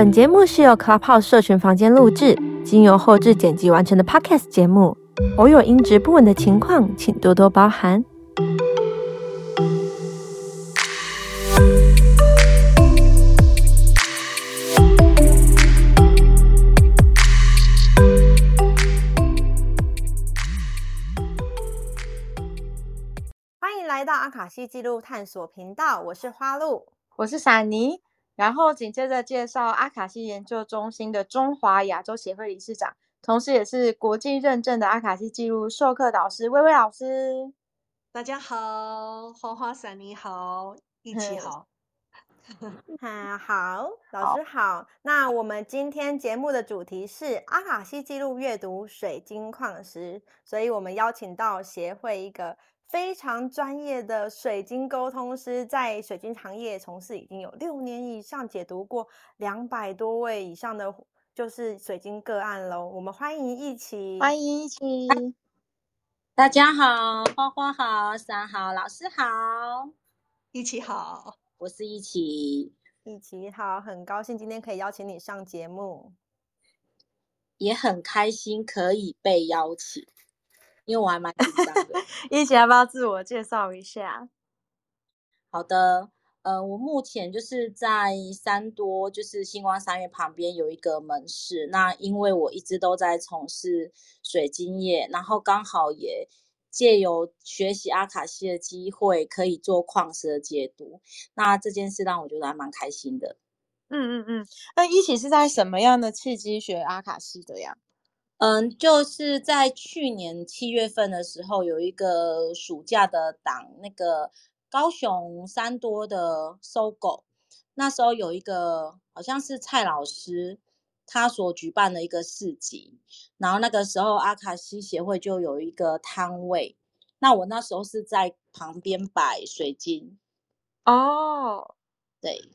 本节目是由 Clubhouse 社群房间录制，经由后置剪辑完成的 Podcast 节目，偶有音质不稳的情况，请多多包涵。欢迎来到阿卡西记录探索频道，我是花露，我是傻妮。然后紧接着介绍阿卡西研究中心的中华亚洲协会理事长，同时也是国际认证的阿卡西记录授课导师薇薇老师。大家好，花花伞你好，一起好。哈 好，老师好，好。那我们今天节目的主题是阿卡西记录阅读水晶矿石，所以我们邀请到协会一个。非常专业的水晶沟通师，在水晶行业从事已经有六年以上，解读过两百多位以上的就是水晶个案喽。我们欢迎一起，欢迎一起。大家好，花花好，三好，老师好，一起好，我是一起，一起好，很高兴今天可以邀请你上节目，也很开心可以被邀请。因为我还蛮紧张的，一起要不要自我介绍一下？好的，呃，我目前就是在三多，就是星光三月旁边有一个门市。那因为我一直都在从事水晶业，然后刚好也借由学习阿卡西的机会，可以做矿石的解读。那这件事让我觉得还蛮开心的。嗯嗯嗯，那一起是在什么样的契机学阿卡西的呀？嗯，就是在去年七月份的时候，有一个暑假的档，那个高雄三多的搜狗，那时候有一个好像是蔡老师他所举办的一个市集，然后那个时候阿卡西协会就有一个摊位，那我那时候是在旁边摆水晶。哦，对，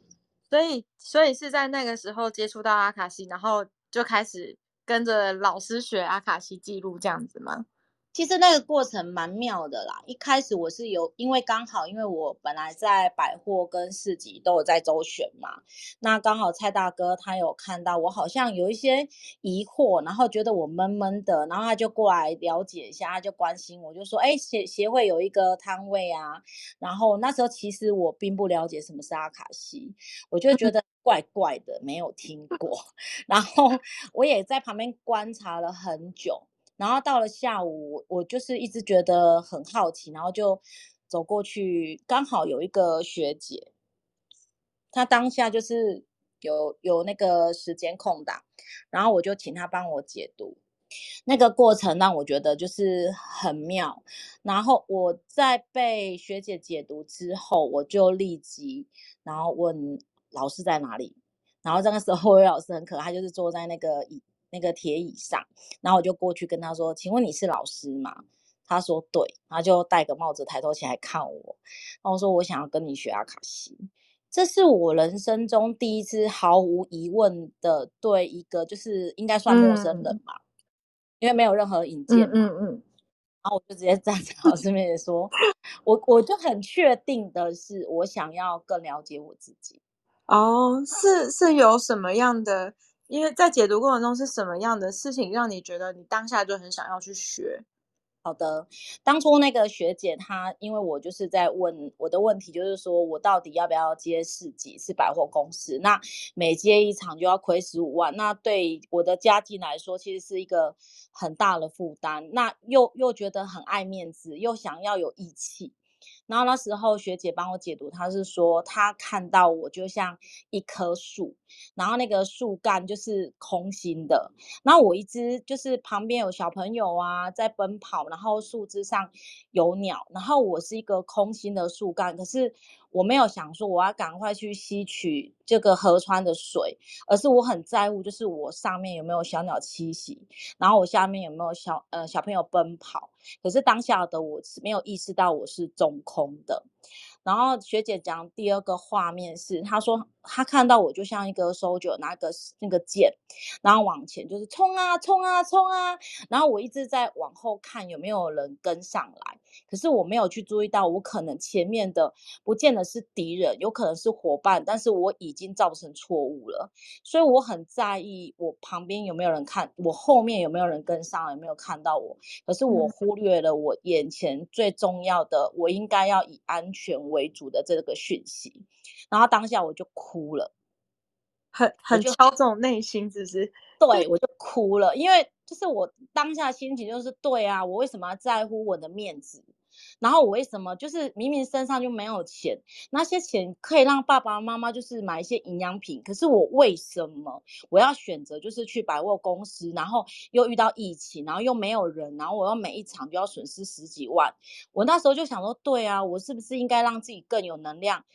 所以所以是在那个时候接触到阿卡西，然后就开始。跟着老师学阿卡西记录这样子吗？其实那个过程蛮妙的啦。一开始我是有，因为刚好因为我本来在百货跟市集都有在周旋嘛，那刚好蔡大哥他有看到我好像有一些疑惑，然后觉得我闷闷的，然后他就过来了解一下，他就关心我，就说：“哎，协协会有一个摊位啊。”然后那时候其实我并不了解什么是阿卡西，我就觉 得怪怪的，没有听过。然后我也在旁边观察了很久。然后到了下午，我就是一直觉得很好奇，然后就走过去，刚好有一个学姐，她当下就是有有那个时间空档，然后我就请她帮我解读，那个过程让我觉得就是很妙。然后我在被学姐解读之后，我就立即然后问老师在哪里，然后这个时候，魏老师很可爱，他就是坐在那个椅。那个铁椅上，然后我就过去跟他说：“请问你是老师吗？”他说：“对。”然后就戴个帽子，抬头起来看我。然后我说：“我想要跟你学阿卡西。”这是我人生中第一次毫无疑问的对一个就是应该算陌生人吧，嗯、因为没有任何引荐嗯，嗯。然后我就直接站在老师面前说：“ 我我就很确定的是，我想要更了解我自己。”哦，是是有什么样的？因为在解读过程中是什么样的事情让你觉得你当下就很想要去学？好的，当初那个学姐她，因为我就是在问我的问题，就是说我到底要不要接市集，是百货公司，那每接一场就要亏十五万，那对我的家境来说，其实是一个很大的负担，那又又觉得很爱面子，又想要有义气。然后那时候学姐帮我解读，她是说她看到我就像一棵树，然后那个树干就是空心的，然后我一只就是旁边有小朋友啊在奔跑，然后树枝上有鸟，然后我是一个空心的树干，可是。我没有想说我要赶快去吸取这个河川的水，而是我很在乎，就是我上面有没有小鸟栖息，然后我下面有没有小呃小朋友奔跑。可是当下的我是没有意识到我是中空的。然后学姐讲第二个画面是，她说她看到我就像一个 soldier 拿个那个剑，然后往前就是冲啊冲啊冲啊，然后我一直在往后看有没有人跟上来，可是我没有去注意到我可能前面的不见得是敌人，有可能是伙伴，但是我已经造成错误了，所以我很在意我旁边有没有人看，我后面有没有人跟上，有没有看到我，可是我忽略了我眼前最重要的，我应该要以安全为主的这个讯息，然后当下我就哭了，很很敲中内心，是不是？对，我就哭了，因为就是我当下心情就是对啊，我为什么要在乎我的面子？然后我为什么就是明明身上就没有钱，那些钱可以让爸爸妈妈就是买一些营养品，可是我为什么我要选择就是去百货公司，然后又遇到疫情，然后又没有人，然后我又每一场就要损失十几万？我那时候就想说，对啊，我是不是应该让自己更有能量，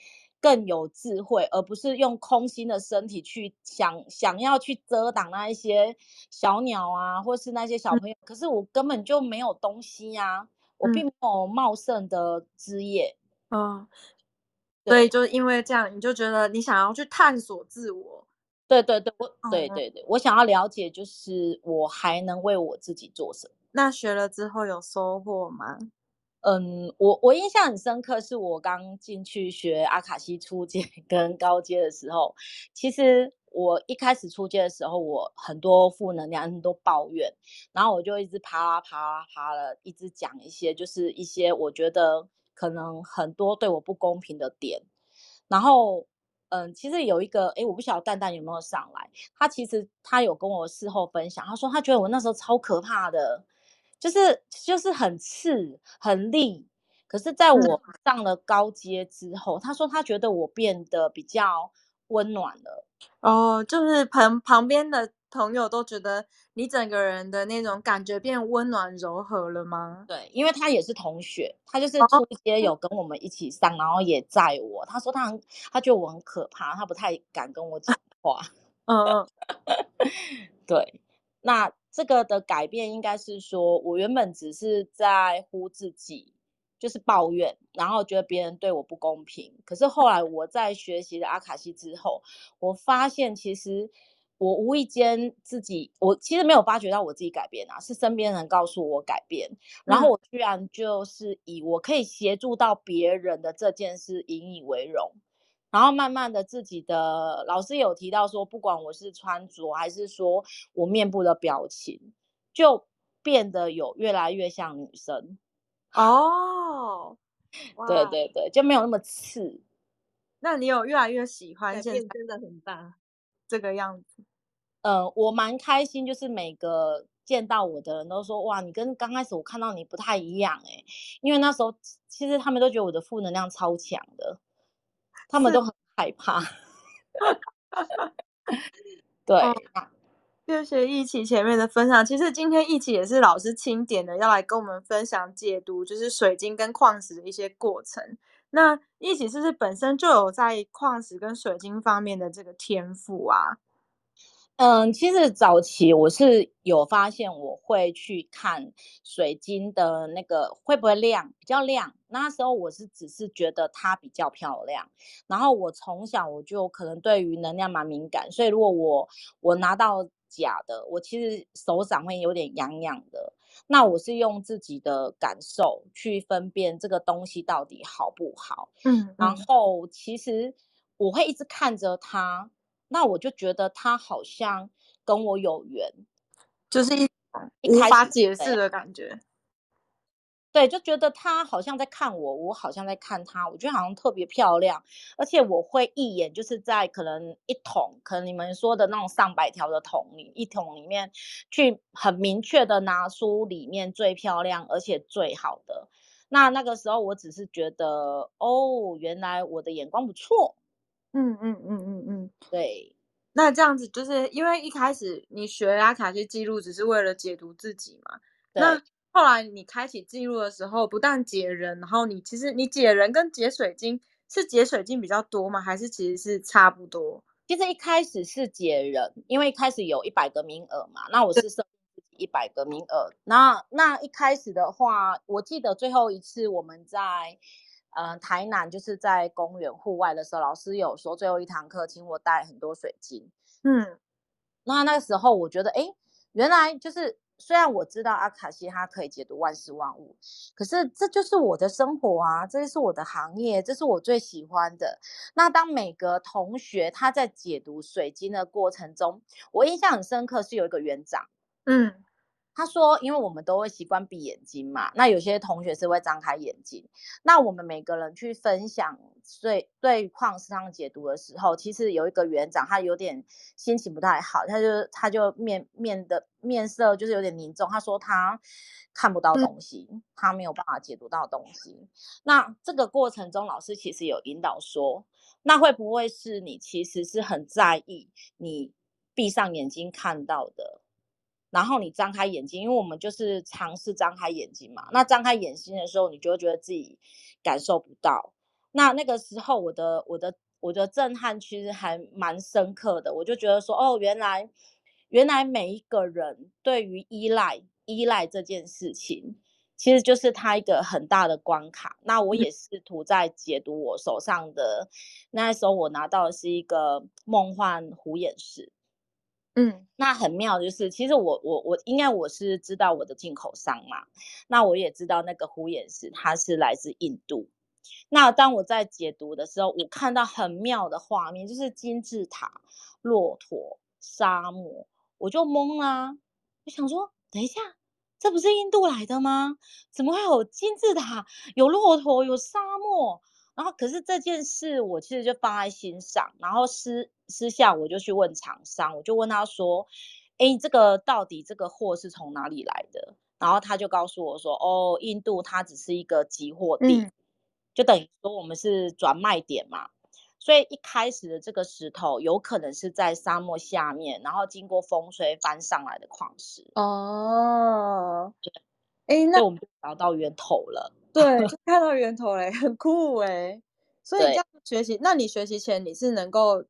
更有智慧，而不是用空心的身体去想想要去遮挡那一些小鸟啊，或是那些小朋友，可是我根本就没有东西呀、啊。我并没有茂盛的枝叶，嗯，所以就是因为这样，你就觉得你想要去探索自我，对对对，我，对对对，我想要了解，就是我还能为我自己做什么。那学了之后有收获吗？嗯，我我印象很深刻，是我刚进去学阿卡西初阶 跟高阶的时候，其实。我一开始出街的时候，我很多负能量，很多抱怨，然后我就一直啪啦啪啦啪啦，一直讲一些，就是一些我觉得可能很多对我不公平的点。然后，嗯，其实有一个，哎，我不晓得蛋蛋有没有上来，他其实他有跟我事后分享，他说他觉得我那时候超可怕的，就是就是很刺很利。可是在我上了高阶之后，他说他觉得我变得比较温暖了。哦，就是旁旁边的朋友都觉得你整个人的那种感觉变温暖柔和了吗？对，因为他也是同学，他就是初阶有跟我们一起上，哦、然后也载我。他说他很，他觉得我很可怕，他不太敢跟我讲话。嗯嗯，对。那这个的改变应该是说，我原本只是在乎自己。就是抱怨，然后觉得别人对我不公平。可是后来我在学习了阿卡西之后，我发现其实我无意间自己，我其实没有发觉到我自己改变啊，是身边人告诉我改变。然后我居然就是以我可以协助到别人的这件事引以为荣。然后慢慢的自己的老师有提到说，不管我是穿着还是说我面部的表情，就变得有越来越像女生。哦，对对对，就没有那么刺。那你有越来越喜欢现在真的很大这个样子？嗯、呃，我蛮开心，就是每个见到我的人都说，哇，你跟刚开始我看到你不太一样哎，因为那时候其实他们都觉得我的负能量超强的，他们都很害怕。对。哦谢谢一起前面的分享。其实今天一起也是老师钦点的，要来跟我们分享解读，就是水晶跟矿石的一些过程。那一起是不是本身就有在矿石跟水晶方面的这个天赋啊？嗯，其实早期我是有发现，我会去看水晶的那个会不会亮，比较亮。那时候我是只是觉得它比较漂亮。然后我从小我就可能对于能量蛮敏感，所以如果我我拿到。假的，我其实手掌会有点痒痒的。那我是用自己的感受去分辨这个东西到底好不好。嗯，然后其实我会一直看着它，那我就觉得他好像跟我有缘，就是一无法解释的感觉。对，就觉得他好像在看我，我好像在看他，我觉得好像特别漂亮，而且我会一眼就是在可能一桶，可能你们说的那种上百条的桶里，一桶里面去很明确的拿出里面最漂亮而且最好的。那那个时候我只是觉得，哦，原来我的眼光不错。嗯嗯嗯嗯嗯，对。那这样子就是因为一开始你学阿卡西记录只是为了解读自己嘛？那后来你开启记录的时候，不但解人，然后你其实你解人跟解水晶是解水晶比较多吗？还是其实是差不多？其实一开始是解人，因为一开始有一百个名额嘛，那我是设一百个名额。那那一开始的话，我记得最后一次我们在嗯、呃，台南就是在公园户外的时候，老师有说最后一堂课，请我带很多水晶。嗯，那那个时候我觉得，哎，原来就是。虽然我知道阿卡西它可以解读万事万物，可是这就是我的生活啊，这是我的行业，这是我最喜欢的。那当每个同学他在解读水晶的过程中，我印象很深刻是有一个园长，嗯。他说：“因为我们都会习惯闭眼睛嘛，那有些同学是会张开眼睛。那我们每个人去分享对对矿石上解读的时候，其实有一个园长，他有点心情不太好，他就他就面面的面色就是有点凝重。他说他看不到东西，他没有办法解读到东西。那这个过程中，老师其实有引导说，那会不会是你其实是很在意你闭上眼睛看到的？”然后你张开眼睛，因为我们就是尝试张开眼睛嘛。那张开眼睛的时候，你就会觉得自己感受不到。那那个时候，我的我的我的震撼其实还蛮深刻的。我就觉得说，哦，原来原来每一个人对于依赖依赖这件事情，其实就是他一个很大的关卡。那我也试图在解读我手上的，那时候我拿到的是一个梦幻虎眼石。嗯，那很妙，就是其实我我我应该我是知道我的进口商嘛，那我也知道那个虎眼石它是来自印度。那当我在解读的时候，我看到很妙的画面，就是金字塔、骆驼、沙漠，我就懵啦。我想说，等一下，这不是印度来的吗？怎么会有金字塔、有骆驼、有沙漠？然后，可是这件事我其实就放在心上，然后私私下我就去问厂商，我就问他说：“哎，这个到底这个货是从哪里来的？”然后他就告诉我说：“哦，印度它只是一个集货地，嗯、就等于说我们是转卖点嘛。所以一开始的这个石头有可能是在沙漠下面，然后经过风吹翻上来的矿石。”哦，对，哎，那我们就找到源头了。对，就看到源头嘞，很酷哎。所以这样学习，那你学习前你是能够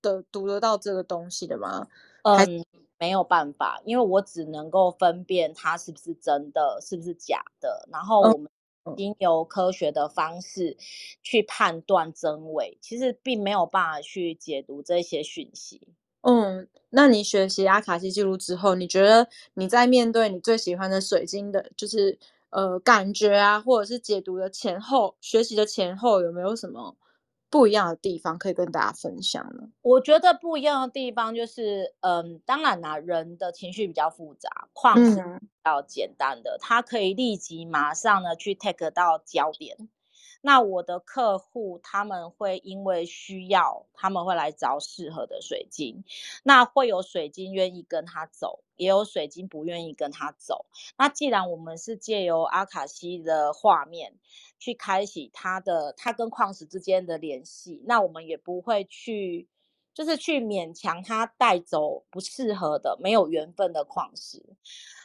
的读得到这个东西的吗？嗯，没有办法，因为我只能够分辨它是不是真的，是不是假的。然后我们经由科学的方式去判断真伪，嗯、其实并没有办法去解读这些讯息。嗯，那你学习阿卡西记录之后，你觉得你在面对你最喜欢的水晶的，就是？呃，感觉啊，或者是解读的前后，学习的前后，有没有什么不一样的地方可以跟大家分享呢？我觉得不一样的地方就是，嗯，当然啦，人的情绪比较复杂，矿是比较简单的，他可以立即马上呢去 take 到焦点。那我的客户他们会因为需要，他们会来找适合的水晶。那会有水晶愿意跟他走，也有水晶不愿意跟他走。那既然我们是借由阿卡西的画面去开启他的他跟矿石之间的联系，那我们也不会去就是去勉强他带走不适合的、没有缘分的矿石。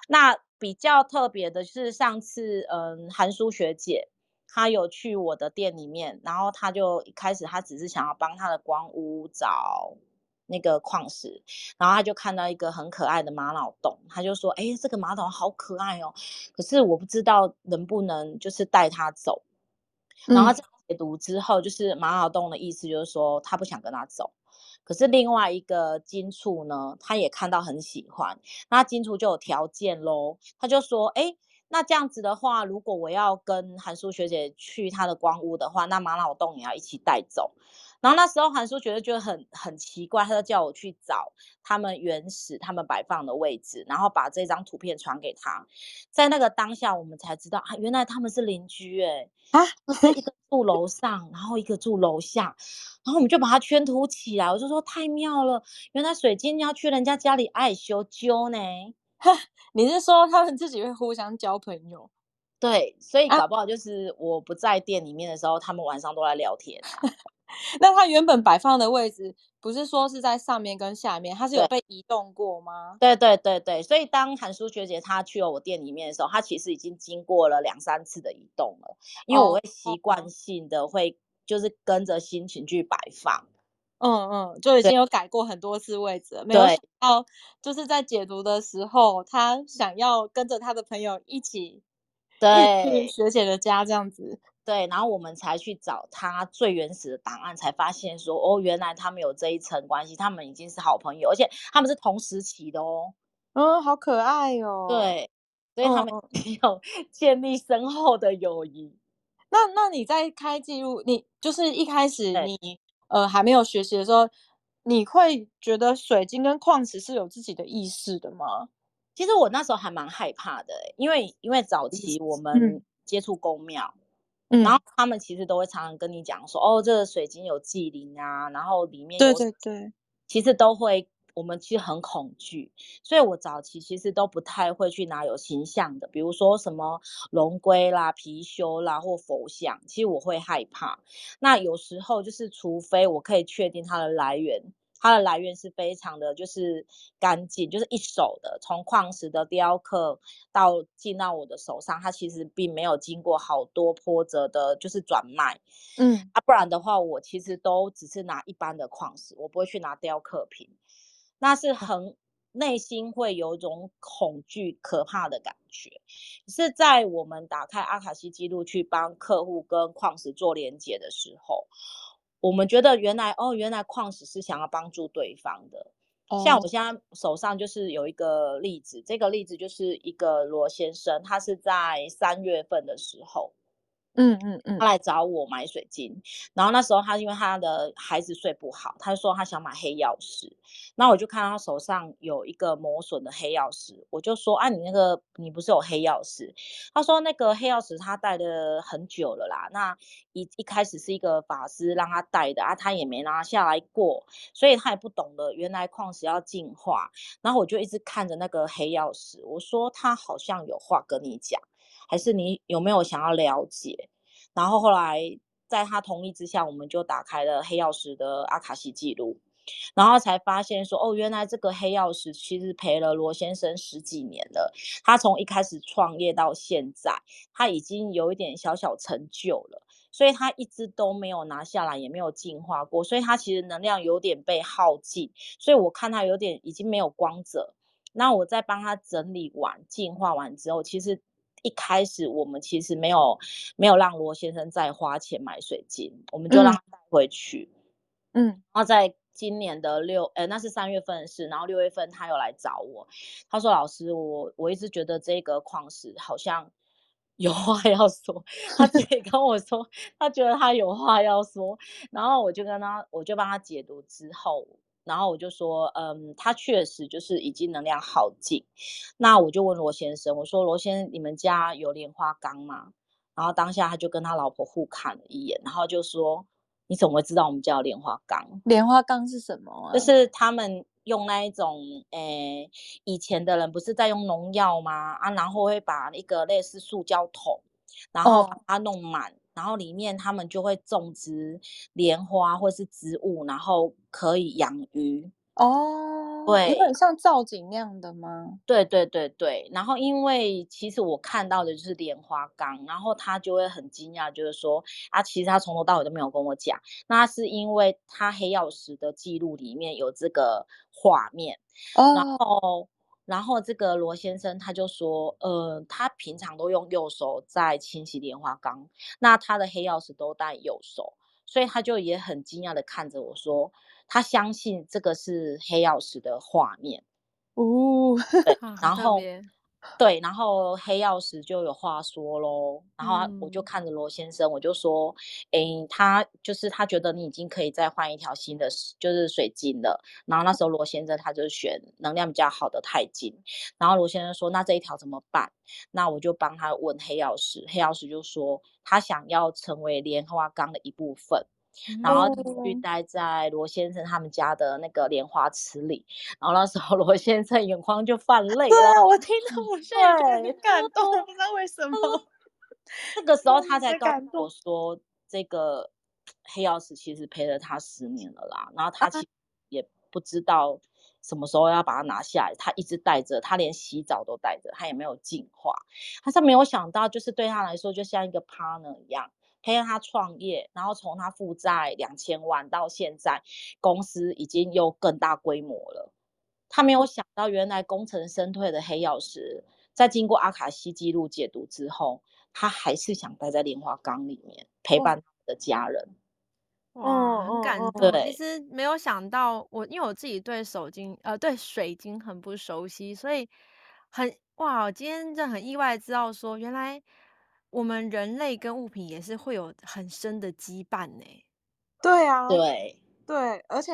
那比较特别的是上次，嗯，韩书学姐。他有去我的店里面，然后他就一开始他只是想要帮他的光屋找那个矿石，然后他就看到一个很可爱的玛瑙洞，他就说：“哎，这个玛瑙好可爱哦，可是我不知道能不能就是带他走。”然后他解读之后，就是玛瑙洞的意思就是说他不想跟他走，可是另外一个金处呢，他也看到很喜欢，那金处就有条件喽，他就说：“哎。”那这样子的话，如果我要跟韩舒学姐去她的光屋的话，那玛瑙洞也要一起带走。然后那时候韩叔觉得就很很奇怪，他就叫我去找他们原始他们摆放的位置，然后把这张图片传给他。在那个当下，我们才知道啊，原来他们是邻居哎啊，一个住楼上，然后一个住楼下，然后我们就把它圈图起来。我就说太妙了，原来水晶要去人家家里爱修揪呢。你是说他们自己会互相交朋友？对，所以搞不好就是我不在店里面的时候，啊、他们晚上都在聊天、啊。那他原本摆放的位置不是说是在上面跟下面，他是有被移动过吗？对对对对，所以当韩舒学姐她去了我店里面的时候，她其实已经经过了两三次的移动了，因为我会习惯性的会就是跟着心情去摆放。嗯嗯，就已经有改过很多次位置了，没有想到就是在解读的时候，他想要跟着他的朋友一起，对，去学姐的家这样子。对，然后我们才去找他最原始的档案，才发现说，哦，原来他们有这一层关系，他们已经是好朋友，而且他们是同时期的哦。嗯，好可爱哦。对，所以他们有 建立深厚的友谊。嗯、那那你在开记录，你就是一开始你呃还没有学习的时候，你会觉得水晶跟矿石是有自己的意识的吗？其实我那时候还蛮害怕的，因为因为早期我们接触宫庙。嗯然后他们其实都会常常跟你讲说，哦，这个水晶有祭灵啊，然后里面有对对对，其实都会，我们其实很恐惧，所以我早期其实都不太会去拿有形象的，比如说什么龙龟啦、貔貅啦或佛像，其实我会害怕。那有时候就是，除非我可以确定它的来源。它的来源是非常的，就是干净，就是一手的，从矿石的雕刻到进到我的手上，它其实并没有经过好多波折的，就是转卖，嗯，啊，不然的话，我其实都只是拿一般的矿石，我不会去拿雕刻品，那是很内心会有一种恐惧、可怕的感觉。是在我们打开阿卡西记录去帮客户跟矿石做连接的时候。我们觉得原来哦，原来矿石是想要帮助对方的。Oh. 像我现在手上就是有一个例子，这个例子就是一个罗先生，他是在三月份的时候。嗯嗯嗯，他来找我买水晶，然后那时候他因为他的孩子睡不好，他就说他想买黑曜石，那我就看到他手上有一个磨损的黑曜石，我就说啊，你那个你不是有黑曜石？他说那个黑曜石他戴了很久了啦，那一一开始是一个法师让他戴的啊，他也没拿下来过，所以他也不懂得原来矿石要净化，然后我就一直看着那个黑曜石，我说他好像有话跟你讲。还是你有没有想要了解？然后后来在他同意之下，我们就打开了黑曜石的阿卡西记录，然后才发现说，哦，原来这个黑曜石其实陪了罗先生十几年了。他从一开始创业到现在，他已经有一点小小成就了，所以他一直都没有拿下来，也没有进化过，所以他其实能量有点被耗尽，所以我看他有点已经没有光泽。那我在帮他整理完、进化完之后，其实。一开始我们其实没有没有让罗先生再花钱买水晶，我们就让他带回去。嗯，然后在今年的六，呃，那是三月份的事，然后六月份他又来找我，他说：“老师，我我一直觉得这个矿石好像有话要说，他自己跟我说，他觉得他有话要说，然后我就跟他，我就帮他解读之后。”然后我就说，嗯，他确实就是已经能量耗尽。那我就问罗先生，我说罗先生，你们家有莲花缸吗？然后当下他就跟他老婆互看了一眼，然后就说，你怎么会知道我们家有莲花缸？莲花缸是什么啊？就是他们用那一种，诶，以前的人不是在用农药吗？啊，然后会把一个类似塑胶桶，然后把它弄满。哦然后里面他们就会种植莲花或是植物，然后可以养鱼哦。对，有点像造景那样的吗？对对对对。然后因为其实我看到的就是莲花缸，然后他就会很惊讶，就是说啊，其实他从头到尾都没有跟我讲。那是因为他黑曜石的记录里面有这个画面，哦、然后。然后这个罗先生他就说，呃，他平常都用右手在清洗莲花缸，那他的黑曜石都戴右手，所以他就也很惊讶的看着我说，他相信这个是黑曜石的画面。哦，然后。对，然后黑曜石就有话说喽，然后我就看着罗先生，我就说，诶，他就是他觉得你已经可以再换一条新的，就是水晶了。然后那时候罗先生他就选能量比较好的钛金，然后罗先生说，那这一条怎么办？那我就帮他问黑曜石，黑曜石就说他想要成为莲花缸的一部分。然后去待在罗先生他们家的那个莲花池里，然后那时候罗先生眼眶就泛泪了。对啊，我听到我现在就很感动，不知道为什 么。那个时候他才告诉我说，这个黑曜石其实陪了他十年了啦。然后他其实也不知道什么时候要把它拿下来，他一直带着，他连洗澡都带着，他也没有净化。他是没有想到，就是对他来说，就像一个 partner 一样。陪着他创业，然后从他负债两千万到现在，公司已经有更大规模了。他没有想到，原来功成身退的黑曜石，在经过阿卡西记录解读之后，他还是想待在莲花岗里面陪伴他的家人。哇，很感动。其实没有想到我，因为我自己对手晶呃对水晶很不熟悉，所以很哇，我今天真的很意外知道说，原来我们人类跟物品也是会有很深的羁绊呢。对啊，对对，而且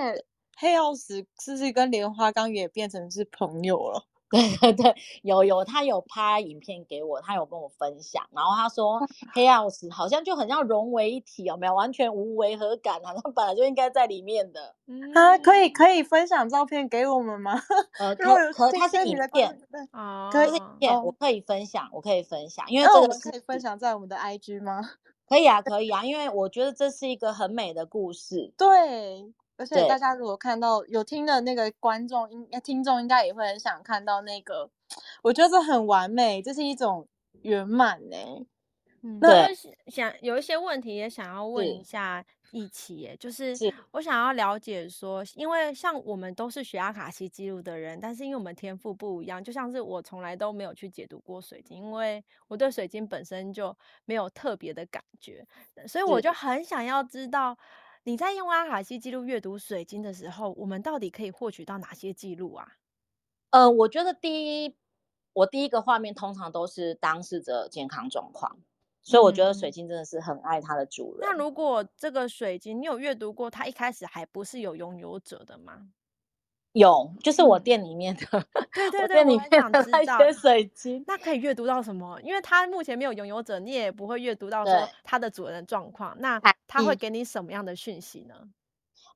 黑曜石是不是跟莲花缸也变成是朋友了？对 对对，有有，他有拍影片给我，他有跟我分享，然后他说 黑曜石好像就很像融为一体，有没有？完全无违和感，好像本来就应该在里面的。嗯、啊，可以可以分享照片给我们吗？呃，可可它是影片啊，可以影片，我可以分享，我可以分享，因为这个我们可以分享在我们的 IG 吗？可以啊，可以啊，因为我觉得这是一个很美的故事。对。而且大家如果看到有听的那个观众，应该听众应该也会很想看到那个，我觉得这很完美，这是一种圆满呢。嗯，那想有一些问题也想要问一下一起耶，就是我想要了解说，因为像我们都是学阿卡西记录的人，但是因为我们天赋不一样，就像是我从来都没有去解读过水晶，因为我对水晶本身就没有特别的感觉，所以我就很想要知道。你在用阿卡西记录阅读水晶的时候，我们到底可以获取到哪些记录啊？呃，我觉得第一，我第一个画面通常都是当事者健康状况，所以我觉得水晶真的是很爱它的主人。嗯。那如果这个水晶你有阅读过，它一开始还不是有拥有者的吗？有，就是我店里面的，嗯、对对对，店里面的那些水晶，那可以阅读到什么？因为它目前没有拥有者，你也不会阅读到说它的主人的状况。那它会给你什么样的讯息呢？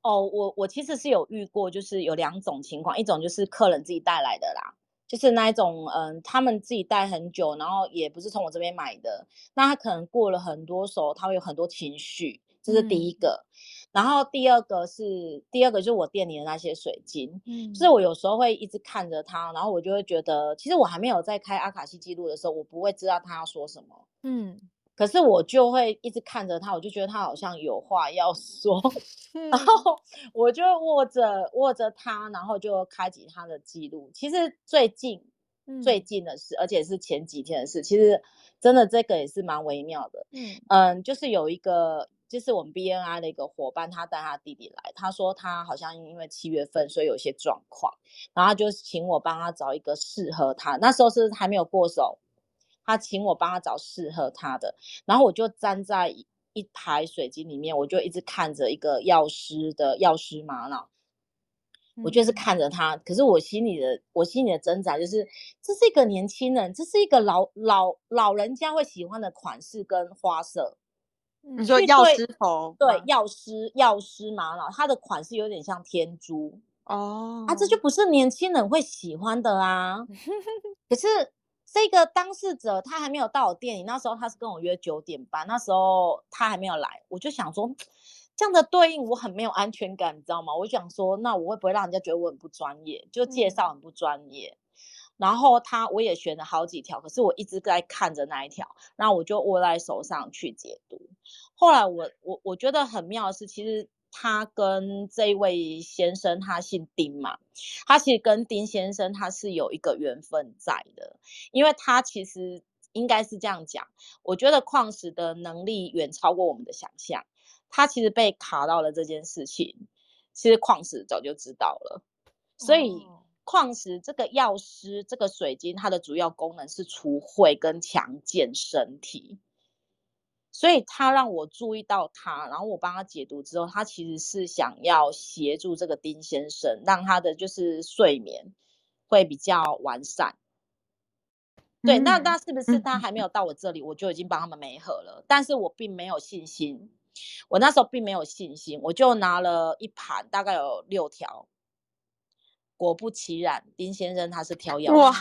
哦，我我其实是有遇过，就是有两种情况，一种就是客人自己带来的啦，就是那一种，嗯，他们自己带很久，然后也不是从我这边买的，那他可能过了很多手，他会有很多情绪，这是第一个。嗯然后第二个是第二个就是我店里的那些水晶，嗯，就是我有时候会一直看着它，然后我就会觉得，其实我还没有在开阿卡西记录的时候，我不会知道他要说什么，嗯，可是我就会一直看着他，我就觉得他好像有话要说，嗯、然后我就握着握着它，然后就开启他的记录。其实最近、嗯、最近的事，而且是前几天的事，其实真的这个也是蛮微妙的，嗯。嗯，就是有一个。就是我们 BNI 的一个伙伴，他带他弟弟来，他说他好像因为七月份，所以有些状况，然后他就请我帮他找一个适合他。那时候是还没有过手，他请我帮他找适合他的，然后我就站在一排水晶里面，我就一直看着一个药师的药师玛瑙，我就是看着他，可是我心里的我心里的挣扎就是，这是一个年轻人，这是一个老老老人家会喜欢的款式跟花色。你说药师头，对，药师药师玛瑙，它的款式有点像天珠哦，啊，这就不是年轻人会喜欢的啊。可是这个当事者他还没有到我店里，那时候他是跟我约九点半，那时候他还没有来，我就想说这样的对应我很没有安全感，你知道吗？我就想说，那我会不会让人家觉得我很不专业，就介绍很不专业？然后他我也选了好几条，可是我一直在看着那一条，然后我就握在手上去解读。后来我我我觉得很妙的是，其实他跟这位先生他姓丁嘛，他其实跟丁先生他是有一个缘分在的，因为他其实应该是这样讲，我觉得矿石的能力远超过我们的想象，他其实被卡到了这件事情，其实矿石早就知道了，所以。矿石这个药师，这个水晶，它的主要功能是除秽跟强健身体，所以他让我注意到他，然后我帮他解读之后，他其实是想要协助这个丁先生，让他的就是睡眠会比较完善。对，那那是不是他还没有到我这里，我就已经帮他们媒合了？但是我并没有信心，我那时候并没有信心，我就拿了一盘，大概有六条。果不其然，丁先生他是 挑药哇。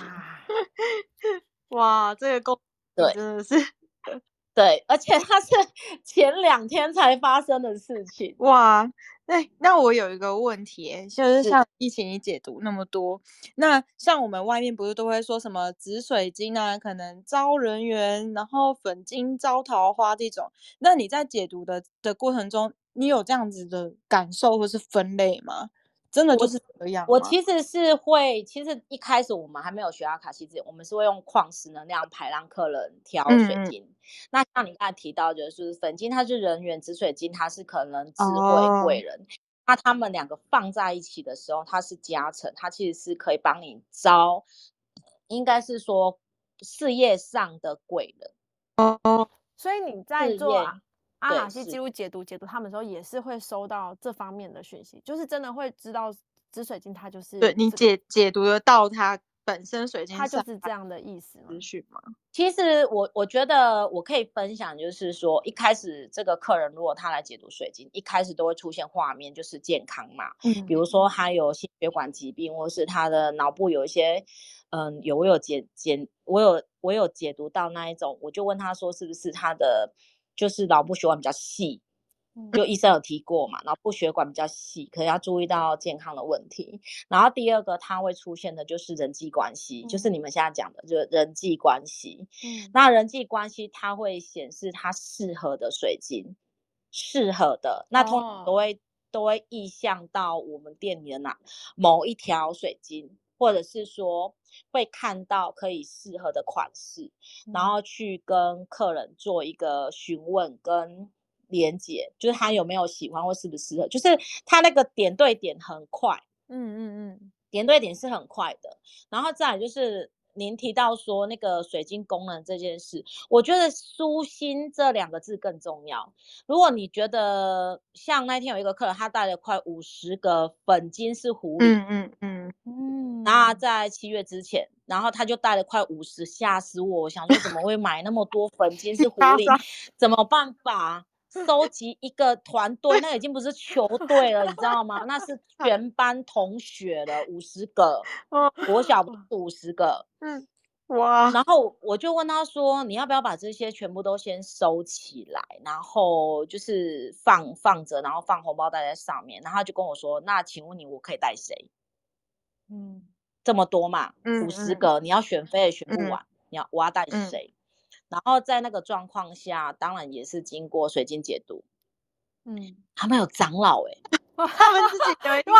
哇，这个工对真的是 对，而且他是 前两天才发生的事情。哇，那那我有一个问题，就是像疫情你解读那么多，那像我们外面不是都会说什么紫水晶啊，可能招人缘，然后粉晶招桃花这种。那你在解读的的过程中，你有这样子的感受或是分类吗？真的就是这样。我其实是会，其实一开始我们还没有学阿卡西之前，我们是会用矿石能量牌让客人挑水晶。嗯、那像你刚才提到，就是粉晶，它是人缘，紫水晶它是可能智慧贵人。哦、那他们两个放在一起的时候，它是加成，它其实是可以帮你招，应该是说事业上的贵人。哦，所以你在做、啊。阿卡西记录解读解读他们的时候，也是会收到这方面的讯息，就是真的会知道紫水晶它就是对你解解读得到它本身水晶，它就是这样的意思资讯吗？其实我我觉得我可以分享，就是说一开始这个客人如果他来解读水晶，一开始都会出现画面，就是健康嘛，嗯，比如说他有心血管疾病，或是他的脑部有一些，嗯，有我有解解我有我有解读到那一种，我就问他说是不是他的。就是脑部血管比较细，就医生有提过嘛，脑部血管比较细，可能要注意到健康的问题。然后第二个，它会出现的就是人际关系，嗯、就是你们现在讲的，就是人际关系。嗯，那人际关系它会显示它适合的水晶，适合的，那通常都会、哦、都会意向到我们店里的哪某一条水晶。或者是说会看到可以适合的款式，嗯、然后去跟客人做一个询问跟连接，就是他有没有喜欢或适不适合，就是他那个点对点很快，嗯嗯嗯，点对点是很快的，然后再来就是。您提到说那个水晶功能这件事，我觉得舒心这两个字更重要。如果你觉得像那天有一个客人，他带了快五十个粉金是狐狸，嗯嗯嗯嗯，那在七月之前，然后他就带了快五十，吓死我！我想说怎么会买那么多粉晶是 狐狸？怎么办法？收集一个团队，那已经不是球队了，你知道吗？那是 全班同学了，五十个，国小五十个，嗯，哇。然后我就问他说：“你要不要把这些全部都先收起来，然后就是放放着，然后放红包袋在上面？”然后他就跟我说：“那请问你，我可以带谁？”嗯，这么多嘛，五十个，你要选妃也选不完，你要我要带谁？然后在那个状况下，当然也是经过水晶解读。嗯，他们有长老哎、欸，他们自己有一个，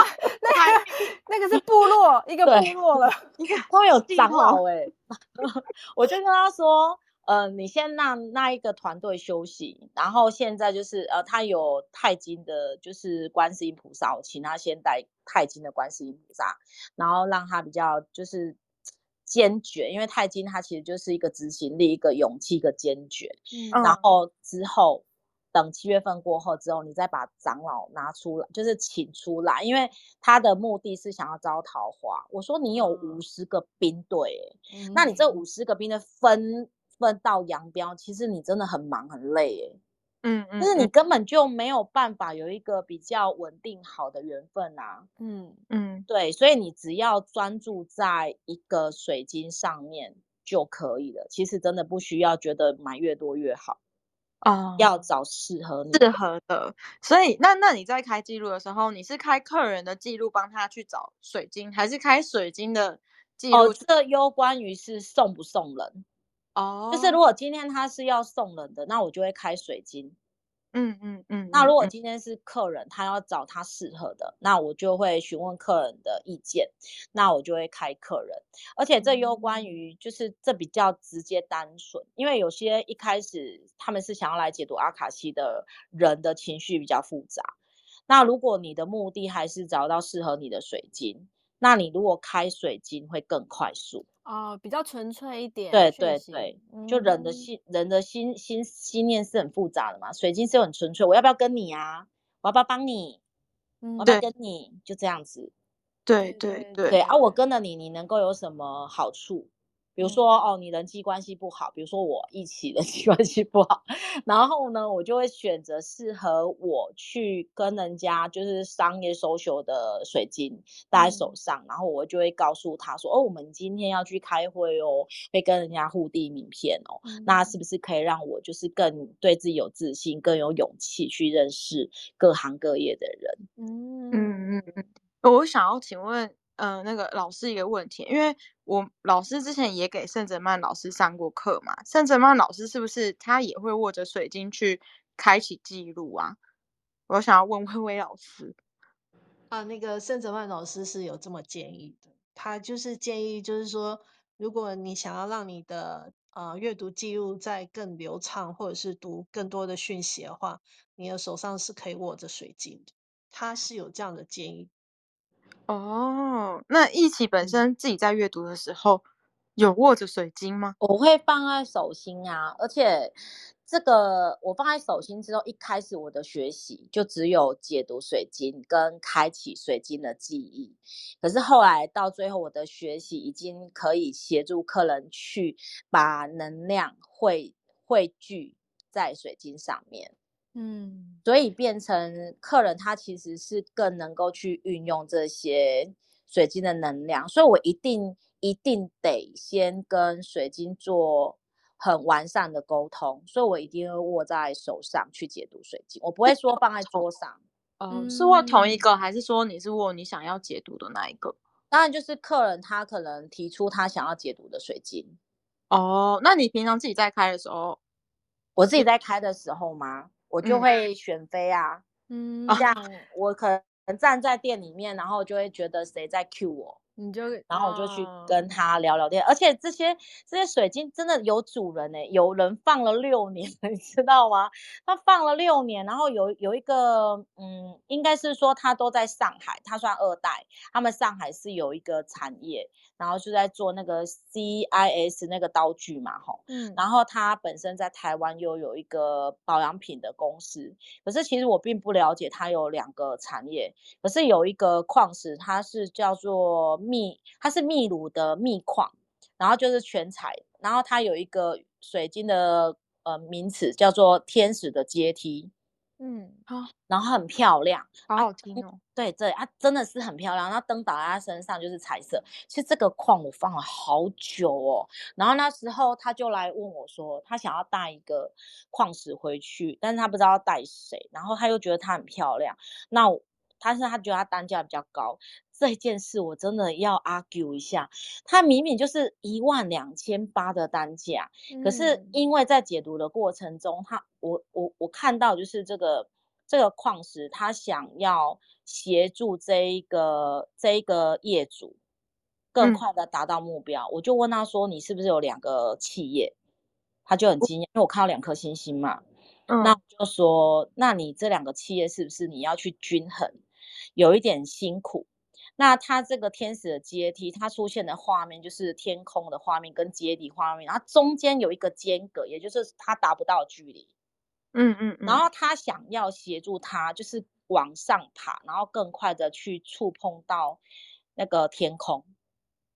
那个那个是部落，一个部落了。你看他们有 长老哎、欸，我就跟他说，呃，你先让那一个团队休息，然后现在就是呃，他有钛金的，就是观世音菩萨，我请他先带钛金的观世音菩萨，然后让他比较就是。坚决，因为钛金它其实就是一个执行力、一个勇气、一个坚决。嗯，然后之后等七月份过后之后，你再把长老拿出来，就是请出来，因为他的目的是想要招桃花。我说你有五十个兵队，嗯，那你这五十个兵的分分道扬镳，其实你真的很忙很累，嗯，嗯，就是你根本就没有办法有一个比较稳定好的缘分啊，嗯嗯，对，所以你只要专注在一个水晶上面就可以了。其实真的不需要觉得买越多越好啊，要找适合你适合的。所以那那你在开记录的时候，你是开客人的记录帮他去找水晶，还是开水晶的记录？哦，这攸关于是送不送人。哦，就是如果今天他是要送人的，那我就会开水晶。嗯嗯嗯。那如果今天是客人，他要找他适合的，那我就会询问客人的意见，那我就会开客人。而且这攸关于，就是这比较直接单纯，因为有些一开始他们是想要来解读阿卡西的人的情绪比较复杂。那如果你的目的还是找到适合你的水晶，那你如果开水晶会更快速。哦，比较纯粹一点。对对对，嗯、就人的心，人的心心心念是很复杂的嘛。水晶是很纯粹，我要不要跟你啊？我要不要帮你？嗯、我要不要跟你？就这样子。对对对。对啊，我跟了你，你能够有什么好处？比如说哦，你人际关系不好，比如说我一起人际关系不好，然后呢，我就会选择适合我去跟人家就是商业 social 的水晶戴在手上，嗯、然后我就会告诉他说，哦，我们今天要去开会哦，会跟人家互递名片哦，嗯、那。是不是可以让我就是更对自己有自信，更有勇气去认识各行各业的人？嗯。嗯嗯嗯，我想要请问。嗯、呃，那个老师一个问题，因为我老师之前也给圣哲曼老师上过课嘛，圣哲曼老师是不是他也会握着水晶去开启记录啊？我想要问薇薇老师。啊，那个盛泽曼老师是有这么建议的，他就是建议，就是说，如果你想要让你的呃阅读记录再更流畅，或者是读更多的讯息的话，你的手上是可以握着水晶的。他是有这样的建议。哦，那一起本身自己在阅读的时候有握着水晶吗？我会放在手心啊，而且这个我放在手心之后，一开始我的学习就只有解读水晶跟开启水晶的记忆。可是后来到最后，我的学习已经可以协助客人去把能量汇汇聚在水晶上面。嗯，所以变成客人，他其实是更能够去运用这些水晶的能量，所以我一定一定得先跟水晶做很完善的沟通，所以我一定会握在手上去解读水晶，我不会说放在桌上。嗯，是握同一个，还是说你是握你想要解读的那一个？当然就是客人他可能提出他想要解读的水晶。哦，那你平常自己在开的时候，我自己在开的时候吗？我就会选妃啊，嗯，这样。我可能站在店里面，然后就会觉得谁在 cue 我。你就，然后我就去跟。他聊聊天，哦、而且这些这些水晶真的有主人呢、欸，有人放了六年，你知道吗？他放了六年，然后有有一个，嗯，应该是说他都在上海，他算二代，他们上海是有一个产业，然后就在做那个 CIS 那个刀具嘛，吼，嗯，然后他本身在台湾又有一个保养品的公司，可是其实我并不了解他有两个产业，可是有一个矿石，它是叫做。秘，它是秘鲁的秘矿，然后就是全彩，然后它有一个水晶的呃名词叫做天使的阶梯，嗯，好，然后很漂亮，好好听哦，啊、对对，它真的是很漂亮，然后灯打在它身上就是彩色。其实这个矿我放了好久哦，然后那时候他就来问我说，他想要带一个矿石回去，但是他不知道要带谁，然后他又觉得它很漂亮，那他是他觉得它单价比较高。这件事我真的要 argue 一下，它明明就是一万两千八的单价，嗯、可是因为在解读的过程中，他我我我看到就是这个这个矿石，他想要协助这一个这一个业主更快的达到目标，嗯、我就问他说：“你是不是有两个企业？”他就很惊讶，因为我看到两颗星星嘛，嗯、那我就说：“那你这两个企业是不是你要去均衡？有一点辛苦。”那它这个天使的阶梯，它出现的画面就是天空的画面跟阶梯画面，然后中间有一个间隔，也就是它达不到距离。嗯嗯，嗯然后他想要协助他，就是往上爬，然后更快的去触碰到那个天空。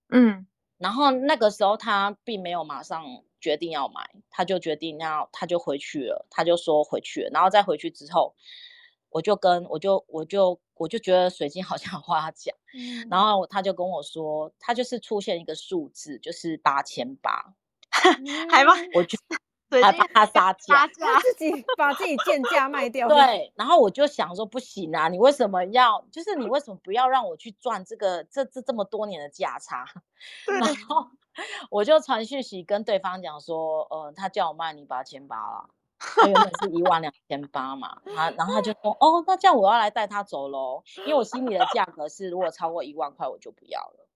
嗯，然后那个时候他并没有马上决定要买，他就决定要，他就回去了，他就说回去了，然后再回去之后。我就跟我就我就我就觉得水晶好像话讲，嗯、然后他就跟我说，他就是出现一个数字，就是八千八，还吗？我就还把他杀价，他 自己把自己贱价卖掉。对，然后我就想说，不行啊，你为什么要？就是你为什么不要让我去赚这个这这这么多年的价差？然后我就传讯息跟对方讲说，呃，他叫我卖你八千八了。他原本是一万两千八嘛，他然后他就说，哦，那这样我要来带他走喽，因为我心里的价格是，如果超过一万块我就不要了。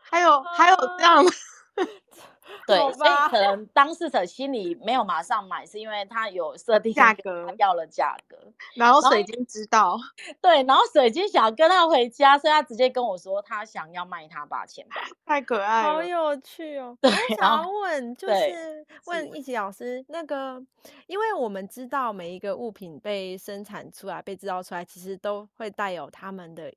还有还有这样吗？对，所以可能当事者心里没有马上买，是因为他有设定价格，他要了价格，然后水晶知道，对，然后水晶想跟他回家，所以他直接跟我说他想要卖他八千八，太可爱了，好有趣哦。我想要问，就是问一起老师，那个，因为我们知道每一个物品被生产出来、被制造出来，其实都会带有他们的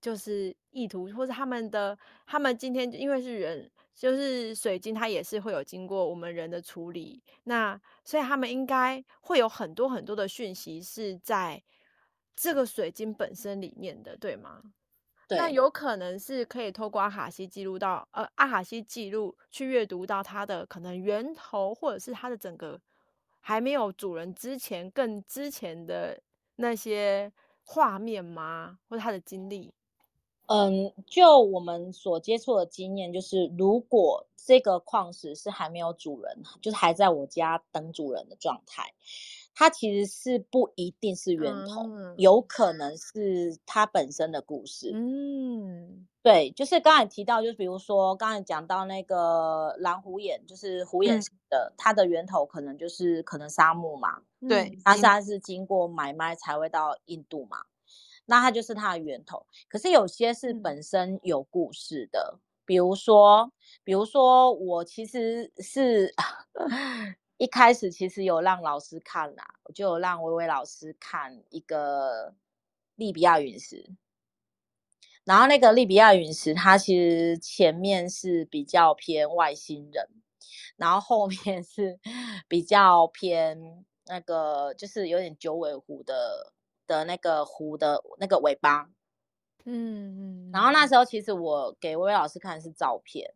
就是意图，或者他们的他们今天因为是人。就是水晶，它也是会有经过我们人的处理，那所以他们应该会有很多很多的讯息是在这个水晶本身里面的，对吗？对。那有可能是可以透过阿卡西记录到，呃，阿卡西记录去阅读到它的可能源头，或者是它的整个还没有主人之前更之前的那些画面吗？或者他的经历？嗯，就我们所接触的经验，就是如果这个矿石是还没有主人，就是还在我家等主人的状态，它其实是不一定是源头，嗯、有可能是它本身的故事。嗯，对，就是刚才提到，就是比如说刚才讲到那个蓝虎眼，就是虎眼的，嗯、它的源头可能就是可能沙漠嘛。对，它是它是经过买卖才会到印度嘛，那它就是它的源头。可是有些是本身有故事的，嗯、比如说，比如说我其实是。一开始其实有让老师看啦，我就有让薇薇老师看一个利比亚陨石，然后那个利比亚陨石，它其实前面是比较偏外星人，然后后面 是比较偏那个，就是有点九尾狐的的那个狐的那个尾巴，嗯嗯，然后那时候其实我给薇薇老师看的是照片，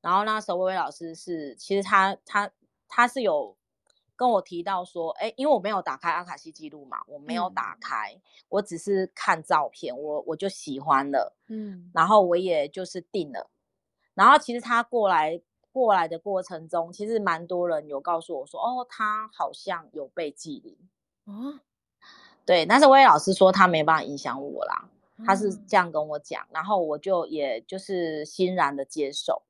然后那时候薇薇老师是其实他他。他是有跟我提到说，哎，因为我没有打开阿卡西记录嘛，我没有打开，嗯、我只是看照片，我我就喜欢了，嗯，然后我也就是定了，然后其实他过来过来的过程中，其实蛮多人有告诉我说，哦，他好像有被记灵，哦，对，但是薇薇老师说他没办法影响我啦，他是这样跟我讲，嗯、然后我就也就是欣然的接受。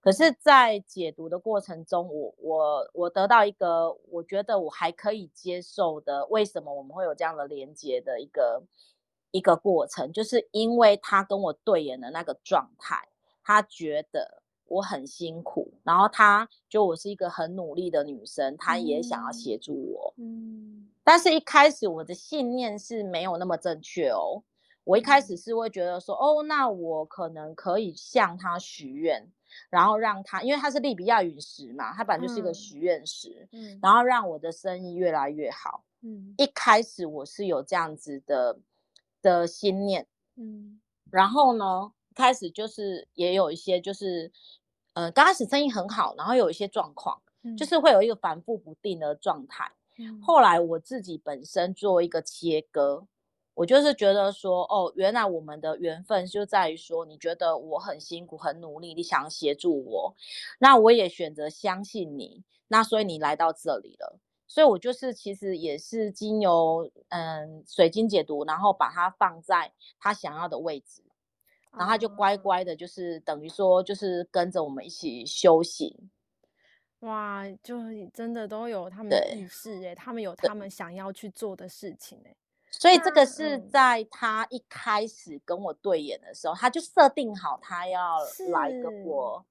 可是，在解读的过程中，我我我得到一个我觉得我还可以接受的，为什么我们会有这样的连接的一个一个过程，就是因为他跟我对眼的那个状态，他觉得我很辛苦，然后他就我是一个很努力的女生，他也想要协助我，嗯，但是一开始我的信念是没有那么正确哦，我一开始是会觉得说，哦，那我可能可以向他许愿。然后让他，因为他是利比亚陨石嘛，他本来就是一个许愿石，嗯，然后让我的生意越来越好，嗯，一开始我是有这样子的的心念，嗯，然后呢，开始就是也有一些就是，呃，刚开始生意很好，然后有一些状况，嗯，就是会有一个反复不定的状态，嗯，后来我自己本身做一个切割。我就是觉得说，哦，原来我们的缘分就在于说，你觉得我很辛苦、很努力，你想协助我，那我也选择相信你，那所以你来到这里了。所以我就是其实也是经由嗯水晶解读，然后把它放在他想要的位置，然后他就乖乖的，就是等于说就是跟着我们一起修行。哇，就真的都有他们的意识耶，他们有他们想要去做的事情耶。所以这个是在他一开始跟我对眼的时候，他就设定好他要来跟我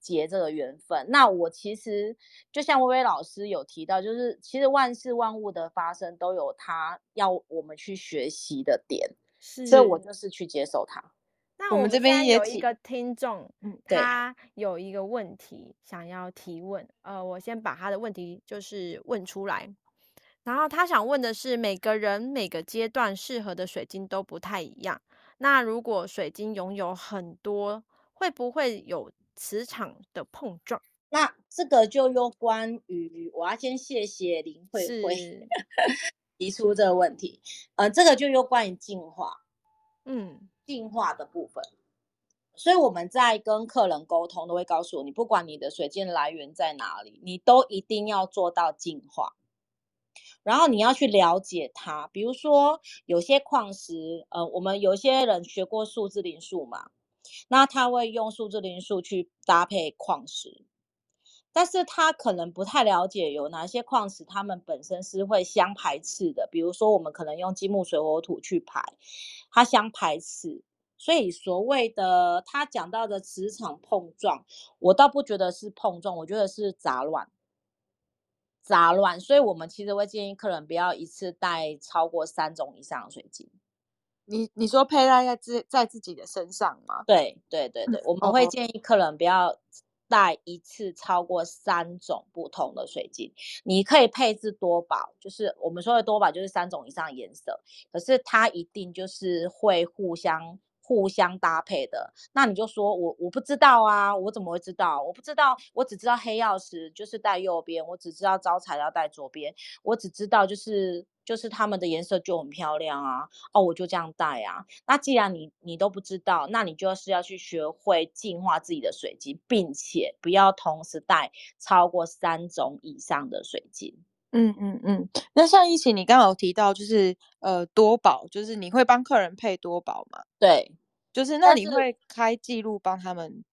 结这个缘分。那我其实就像薇薇老师有提到，就是其实万事万物的发生都有他要我们去学习的点，是所以我就是去接受他。那我们这边也有一个听众，嗯，他有一个问题想要提问，呃，我先把他的问题就是问出来。然后他想问的是，每个人每个阶段适合的水晶都不太一样。那如果水晶拥有很多，会不会有磁场的碰撞？那这个就有关于，我要先谢谢林慧慧是提出这个问题。呃，这个就有关于进化，嗯，进化的部分。所以我们在跟客人沟通，都会告诉你，不管你的水晶来源在哪里，你都一定要做到进化。然后你要去了解它，比如说有些矿石，呃，我们有些人学过数字灵数嘛，那他会用数字灵数去搭配矿石，但是他可能不太了解有哪些矿石，它们本身是会相排斥的。比如说我们可能用金木水火土去排，它相排斥，所以所谓的他讲到的磁场碰撞，我倒不觉得是碰撞，我觉得是杂乱。杂乱，所以我们其实会建议客人不要一次带超过三种以上的水晶。你你说佩戴在自在自己的身上吗？对对对对，我们会建议客人不要带一次超过三种不同的水晶。你可以配置多宝，就是我们说的多宝就是三种以上颜色，可是它一定就是会互相。互相搭配的，那你就说我我不知道啊，我怎么会知道？我不知道，我只知道黑曜石就是戴右边，我只知道招财要戴左边，我只知道就是就是它们的颜色就很漂亮啊，哦，我就这样戴啊。那既然你你都不知道，那你就是要去学会净化自己的水晶，并且不要同时戴超过三种以上的水晶。嗯嗯嗯。那像一起，你刚刚有提到就是呃多宝，就是你会帮客人配多宝吗？对，就是那你会开记录帮他们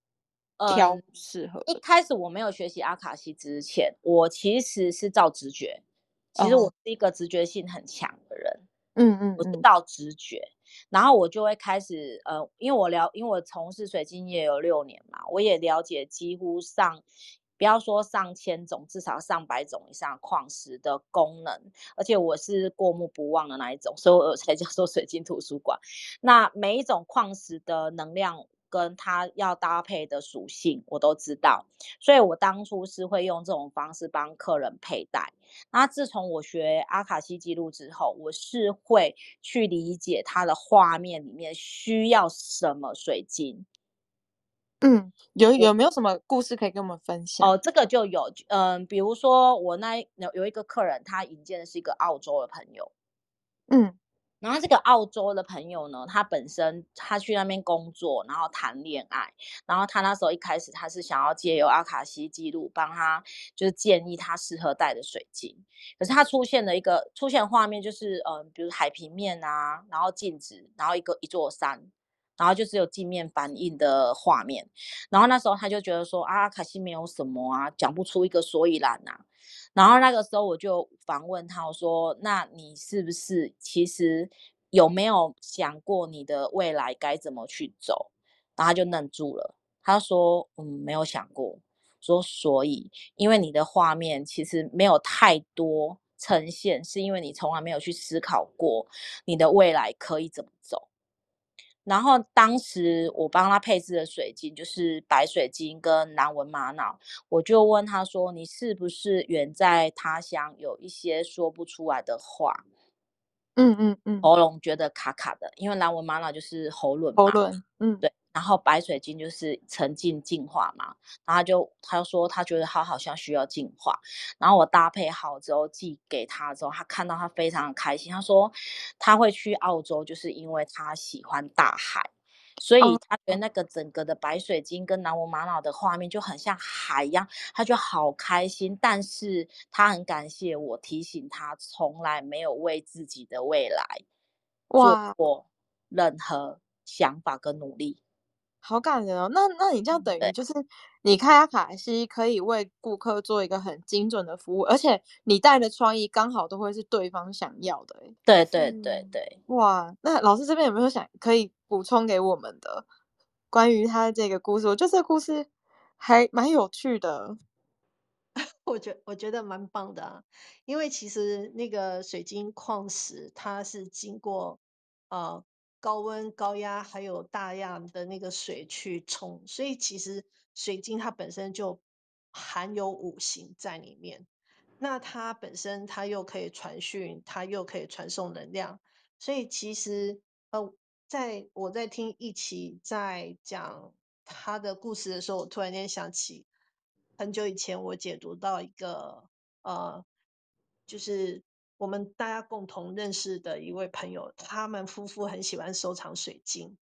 挑适合、嗯。一开始我没有学习阿卡西之前，我其实是照直觉。其实我是一个直觉性很强的人。嗯嗯，我是照直觉。然后我就会开始，呃，因为我了，因为我从事水晶业有六年嘛，我也了解几乎上，不要说上千种，至少上百种以上矿石的功能，而且我是过目不忘的那一种，所以我才叫做水晶图书馆。那每一种矿石的能量。跟它要搭配的属性我都知道，所以我当初是会用这种方式帮客人佩戴。那自从我学阿卡西记录之后，我是会去理解它的画面里面需要什么水晶。嗯，有有没有什么故事可以跟我们分享？哦，这个就有，嗯，比如说我那有有一个客人，他引荐的是一个澳洲的朋友，嗯。然后这个澳洲的朋友呢，他本身他去那边工作，然后谈恋爱，然后他那时候一开始他是想要借由阿卡西记录帮他，就是建议他适合戴的水晶。可是他出现了一个出现画面，就是嗯，比如海平面啊，然后镜子，然后一个一座山，然后就只有镜面反应的画面。然后那时候他就觉得说啊，卡西没有什么啊，讲不出一个所以然啊。然后那个时候我就反问他，我说：“那你是不是其实有没有想过你的未来该怎么去走？”然后他就愣住了，他说：“嗯，没有想过。”说：“所以，因为你的画面其实没有太多呈现，是因为你从来没有去思考过你的未来可以怎么走。”然后当时我帮他配置的水晶就是白水晶跟蓝纹玛瑙，我就问他说：“你是不是远在他乡有一些说不出来的话？”嗯嗯嗯，喉咙觉得卡卡的，因为蓝纹玛瑙就是喉咙嘛。喉咙，嗯，对。然后白水晶就是沉浸净化嘛，然后他就他就说他觉得他好像需要净化，然后我搭配好之后寄给他之后，他看到他非常的开心，他说他会去澳洲就是因为他喜欢大海，所以他觉得那个整个的白水晶跟蓝纹玛瑙的画面就很像海一样，他就好开心，但是他很感谢我提醒他从来没有为自己的未来做过任何想法跟努力。好感人哦！那那你这样等于就是你开阿卡西可以为顾客做一个很精准的服务，而且你带的创意刚好都会是对方想要的。对对对对，哇！那老师这边有没有想可以补充给我们的关于他的这个故事？我觉得这个故事还蛮有趣的。我觉我觉得蛮棒的啊，因为其实那个水晶矿石它是经过呃。高温、高压还有大量的那个水去冲，所以其实水晶它本身就含有五行在里面。那它本身它又可以传讯，它又可以传送能量，所以其实呃，在我在听一起在讲他的故事的时候，我突然间想起很久以前我解读到一个呃，就是。我们大家共同认识的一位朋友，他们夫妇很喜欢收藏水晶。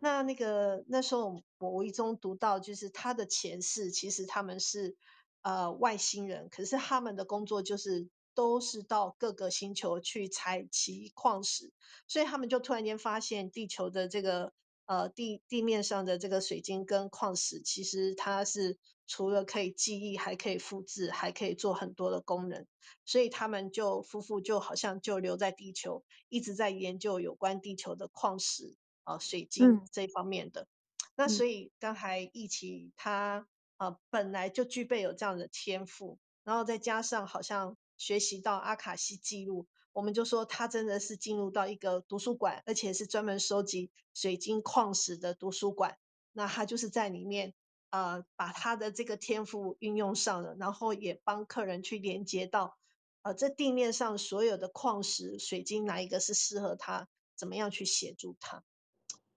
那那个那时候我无意中读到，就是他的前世其实他们是呃外星人，可是他们的工作就是都是到各个星球去采集矿石，所以他们就突然间发现地球的这个呃地地面上的这个水晶跟矿石，其实它是。除了可以记忆，还可以复制，还可以做很多的功能，所以他们就夫妇就好像就留在地球，一直在研究有关地球的矿石啊、呃、水晶这方面的。嗯、那所以刚才一起他啊、呃、本来就具备有这样的天赋，然后再加上好像学习到阿卡西记录，我们就说他真的是进入到一个图书馆，而且是专门收集水晶矿石的图书馆。那他就是在里面。呃，把他的这个天赋运用上了，然后也帮客人去连接到，呃，这地面上所有的矿石、水晶，哪一个是适合他，怎么样去协助他？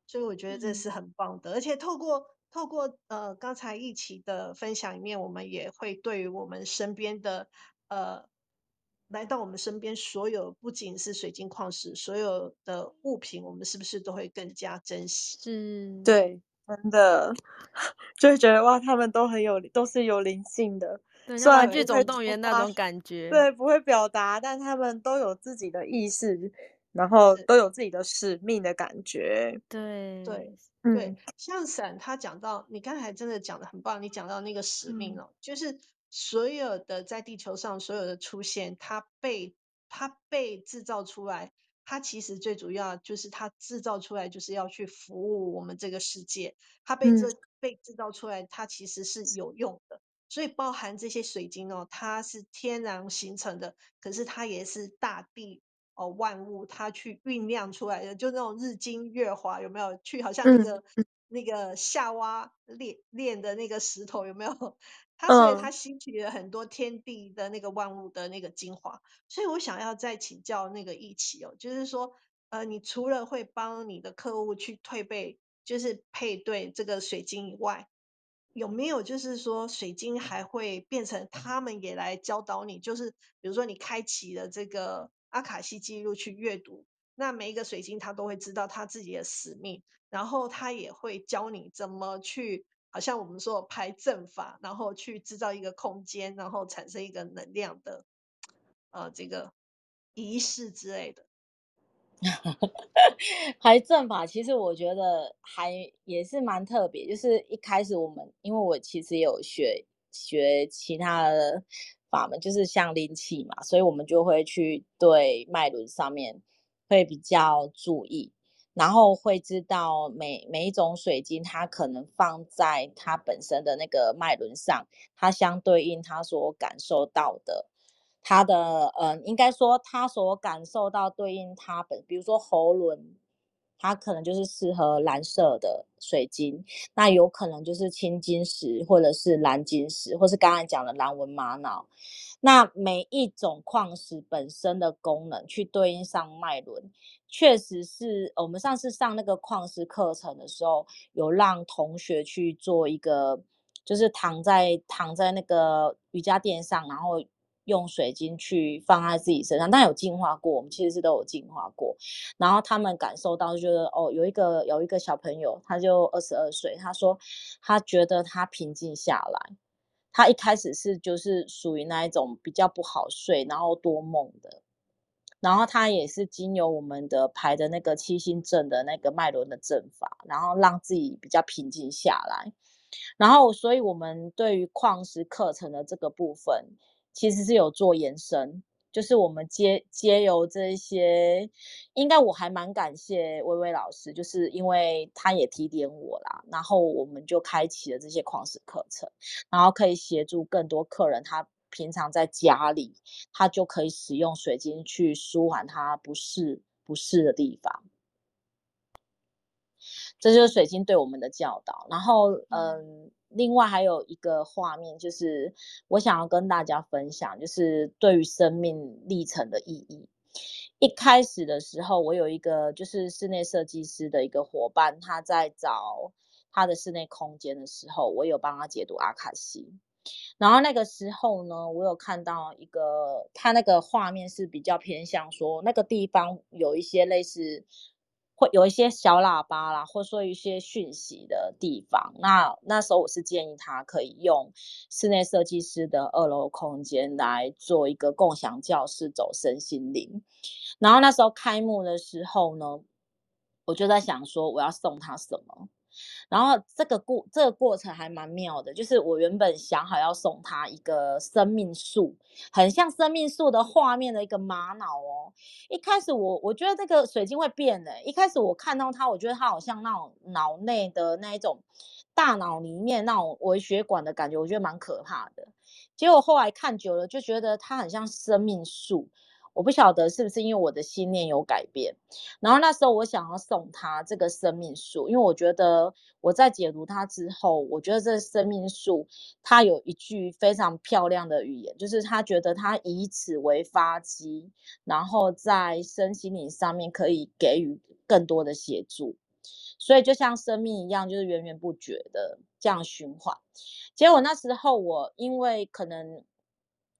所以我觉得这是很棒的，嗯、而且透过透过呃刚才一起的分享里面，我们也会对于我们身边的呃来到我们身边所有不仅是水晶矿石，所有的物品，我们是不是都会更加珍惜？是，对。真的，就会觉得哇，他们都很有，都是有灵性的。对，虽然玩具总动员那种感觉，对，不会表达，但他们都有自己的意识，然后都有自己的使命的感觉。对对、嗯、对，像闪他讲到，你刚才真的讲的很棒，你讲到那个使命哦，嗯、就是所有的在地球上所有的出现，它被它被制造出来。它其实最主要就是它制造出来就是要去服务我们这个世界，它被这、嗯、被制造出来，它其实是有用的。所以包含这些水晶哦，它是天然形成的，可是它也是大地哦万物它去酝酿出来的，就那种日精月华有没有？去好像那个、嗯、那个夏娃炼炼的那个石头有没有？它所以它吸取了很多天地的那个万物的那个精华，所以我想要再请教那个一起哦，就是说，呃，你除了会帮你的客户去退备，就是配对这个水晶以外，有没有就是说水晶还会变成他们也来教导你，就是比如说你开启了这个阿卡西记录去阅读，那每一个水晶它都会知道它自己的使命，然后它也会教你怎么去。好像我们说排阵法，然后去制造一个空间，然后产生一个能量的，呃，这个仪式之类的。排阵法其实我觉得还也是蛮特别，就是一开始我们因为我其实有学学其他的法门，就是像灵气嘛，所以我们就会去对脉轮上面会比较注意。然后会知道每每一种水晶，它可能放在它本身的那个脉轮上，它相对应它所感受到的，它的嗯，应该说它所感受到对应它本，比如说喉轮，它可能就是适合蓝色的水晶，那有可能就是青金石或者是蓝晶石，或是刚才讲的蓝纹玛瑙。那每一种矿石本身的功能去对应上脉轮，确实是我们上次上那个矿石课程的时候，有让同学去做一个，就是躺在躺在那个瑜伽垫上，然后用水晶去放在自己身上，但有净化过，我们其实是都有净化过，然后他们感受到就觉得哦，有一个有一个小朋友，他就二十二岁，他说他觉得他平静下来。他一开始是就是属于那一种比较不好睡，然后多梦的，然后他也是经由我们的排的那个七星阵的那个脉轮的阵法，然后让自己比较平静下来，然后所以我们对于矿石课程的这个部分，其实是有做延伸。就是我们接接由这些，应该我还蛮感谢薇薇老师，就是因为他也提点我啦，然后我们就开启了这些矿石课程，然后可以协助更多客人，他平常在家里，他就可以使用水晶去舒缓他不适不适的地方。这就是水晶对我们的教导。然后，嗯。另外还有一个画面，就是我想要跟大家分享，就是对于生命历程的意义。一开始的时候，我有一个就是室内设计师的一个伙伴，他在找他的室内空间的时候，我有帮他解读阿卡西。然后那个时候呢，我有看到一个，他那个画面是比较偏向说那个地方有一些类似。会有一些小喇叭啦，或说一些讯息的地方。那那时候我是建议他可以用室内设计师的二楼空间来做一个共享教室，走身心灵。然后那时候开幕的时候呢，我就在想说我要送他什么。然后这个过这个过程还蛮妙的，就是我原本想好要送他一个生命树，很像生命树的画面的一个玛瑙哦。一开始我我觉得这个水晶会变的，一开始我看到它，我觉得它好像那种脑内的那一种大脑里面那种微血管的感觉，我觉得蛮可怕的。结果后来看久了，就觉得它很像生命树。我不晓得是不是因为我的信念有改变，然后那时候我想要送他这个生命树，因为我觉得我在解读它之后，我觉得这生命树它有一句非常漂亮的语言，就是他觉得他以此为发机，然后在身心灵上面可以给予更多的协助，所以就像生命一样，就是源源不绝的这样循环。结果那时候我因为可能。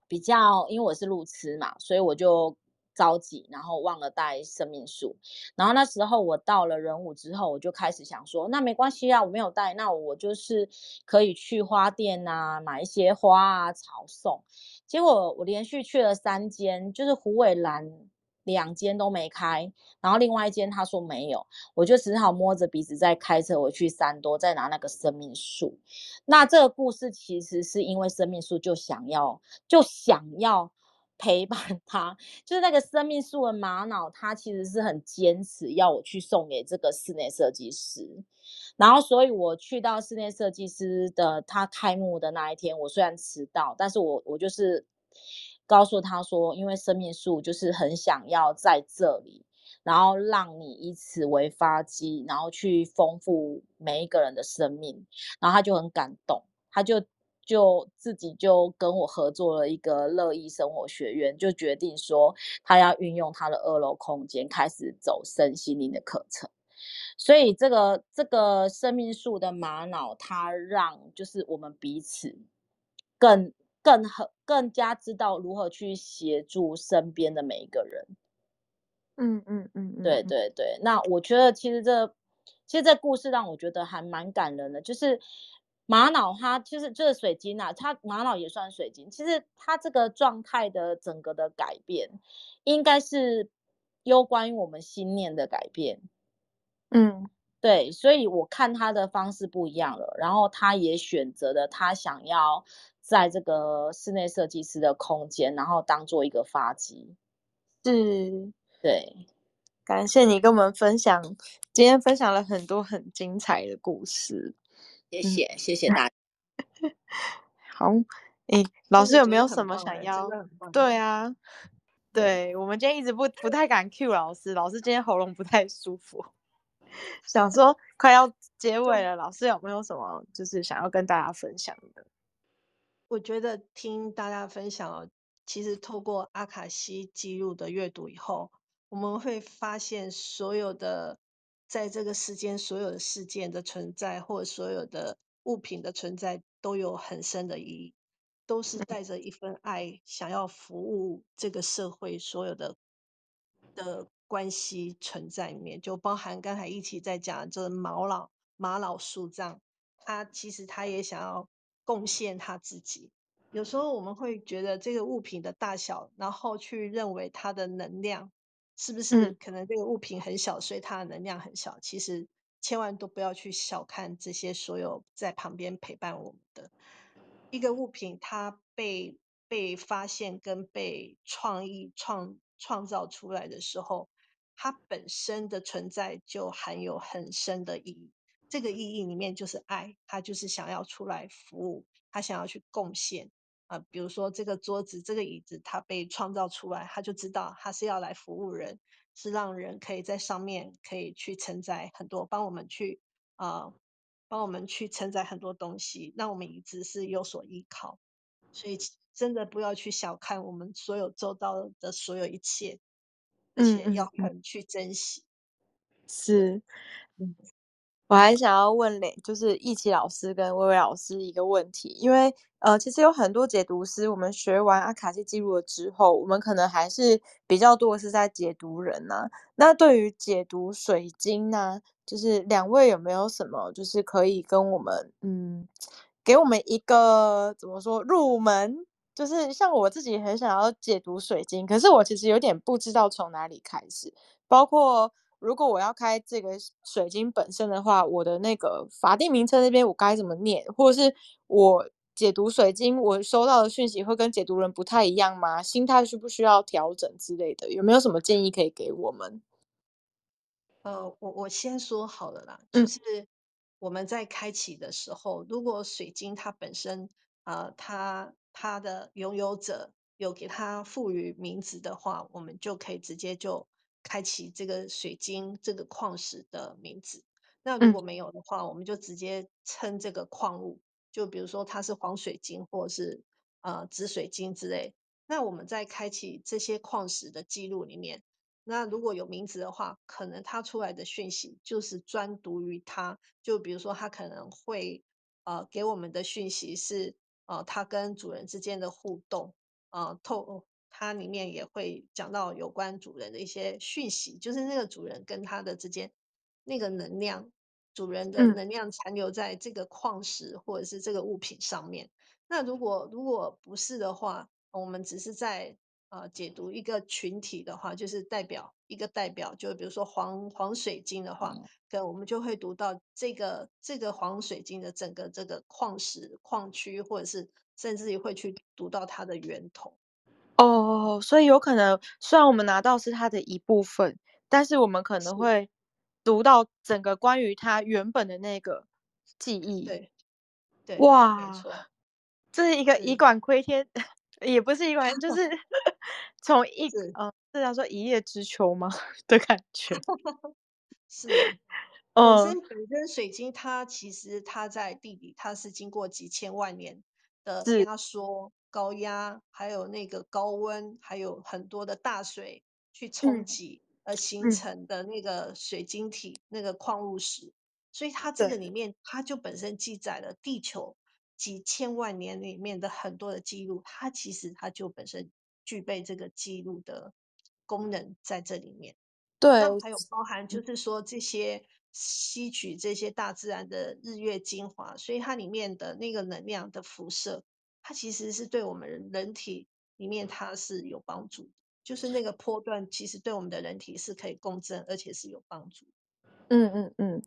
比较，因为我是路痴嘛，所以我就着急，然后忘了带生命树。然后那时候我到了人武之后，我就开始想说，那没关系啊，我没有带，那我就是可以去花店啊，买一些花啊草送。结果我连续去了三间，就是虎尾兰两间都没开，然后另外一间他说没有，我就只好摸着鼻子再开车回去三多，再拿那个生命树。那这个故事其实是因为生命树就想要就想要 陪伴他，就是那个生命树的玛瑙，他其实是很坚持要我去送给这个室内设计师。然后，所以我去到室内设计师的他开幕的那一天，我虽然迟到，但是我我就是告诉他说，因为生命树就是很想要在这里，然后让你以此为发机，然后去丰富每一个人的生命。然后他就很感动，他就就自己就跟我合作了一个乐意生活学院，就决定说他要运用他的二楼空间，开始走身心灵的课程。所以这个这个生命树的玛瑙，它让就是我们彼此更更和更加知道如何去协助身边的每一个人。嗯嗯嗯，嗯，对对对。那我觉得其实这其实这故事让我觉得还蛮感人的，就是玛瑙它其实就是水晶啊，它玛瑙也算水晶。其实它这个状态的整个的改变，应该是攸关于我们心念的改变。嗯，对，所以我看他的方式不一样了，然后他也选择了他想要在这个室内设计师的空间，然后当做一个发机。是，对，感谢你跟我们分享，今天分享了很多很精彩的故事，谢谢，嗯、谢谢大家。好，诶，老师有没有什么想要？对啊，对，我们今天一直不不太敢 cue 老师，老师今天喉咙不太舒服。想说快要结尾了，老师有没有什么就是想要跟大家分享的？我觉得听大家分享，其实透过阿卡西记录的阅读以后，我们会发现所有的在这个世间所有的事件的存在，或者所有的物品的存在，都有很深的意义，都是带着一份爱，想要服务这个社会所有的的。关系存在里面，就包含刚才一起在讲，就是毛老玛老树这样，他其实他也想要贡献他自己。有时候我们会觉得这个物品的大小，然后去认为它的能量是不是可能这个物品很小，所以它的能量很小。其实千万都不要去小看这些所有在旁边陪伴我们的一个物品，它被被发现跟被创意创创造出来的时候。它本身的存在就含有很深的意义，这个意义里面就是爱，他就是想要出来服务，他想要去贡献啊、呃。比如说这个桌子、这个椅子，它被创造出来，他就知道他是要来服务人，是让人可以在上面可以去承载很多，帮我们去啊、呃，帮我们去承载很多东西，让我们一直是有所依靠。所以真的不要去小看我们所有周遭的所有一切。而且要很去珍惜。是，我还想要问嘞，就是一起老师跟薇薇老师一个问题，因为呃，其实有很多解读师，我们学完阿卡西记录了之后，我们可能还是比较多是在解读人呐、那对于解读水晶呢、就是两位有没有什么，就是可以跟我们，嗯，给我们一个怎么说入门？就是像我自己很想要解读水晶，可是我其实有点不知道从哪里开始。包括如果我要开这个水晶本身的话，我的那个法定名称那边我该怎么念？或者是我解读水晶，我收到的讯息会跟解读人不太一样吗？心态需不需要调整之类的？有没有什么建议可以给我们？呃，我我先说好了啦，就是我们在开启的时候，嗯、如果水晶它本身，呃，它它的拥有者有给它赋予名字的话，我们就可以直接就开启这个水晶这个矿石的名字。那如果没有的话，我们就直接称这个矿物，就比如说它是黄水晶或者是呃紫水晶之类。那我们在开启这些矿石的记录里面，那如果有名字的话，可能它出来的讯息就是专独于它。就比如说它可能会呃给我们的讯息是。呃，它跟主人之间的互动，呃，透它里面也会讲到有关主人的一些讯息，就是那个主人跟他的之间那个能量，主人的能量残留在这个矿石或者是这个物品上面。嗯、那如果如果不是的话，我们只是在。呃，解读一个群体的话，就是代表一个代表，就比如说黄黄水晶的话，可能我们就会读到这个这个黄水晶的整个这个矿石矿区，或者是甚至于会去读到它的源头。哦，所以有可能，虽然我们拿到是它的一部分，但是我们可能会读到整个关于它原本的那个记忆。对，对，哇，这是一个以管窥天。也不是以管，就是 从一嗯，是叫做一叶知秋吗 的感觉？是，本身本身水晶它其实它在地底，它是经过几千万年的压缩、高压，还有那个高温，还有很多的大水去冲击而形成的那个水晶体，嗯、那个矿物石，所以它这个里面它就本身记载了地球。几千万年里面的很多的记录，它其实它就本身具备这个记录的功能在这里面。对，还有包含就是说这些吸取这些大自然的日月精华，所以它里面的那个能量的辐射，它其实是对我们人体里面它是有帮助的，就是那个波段其实对我们的人体是可以共振，而且是有帮助。嗯嗯嗯，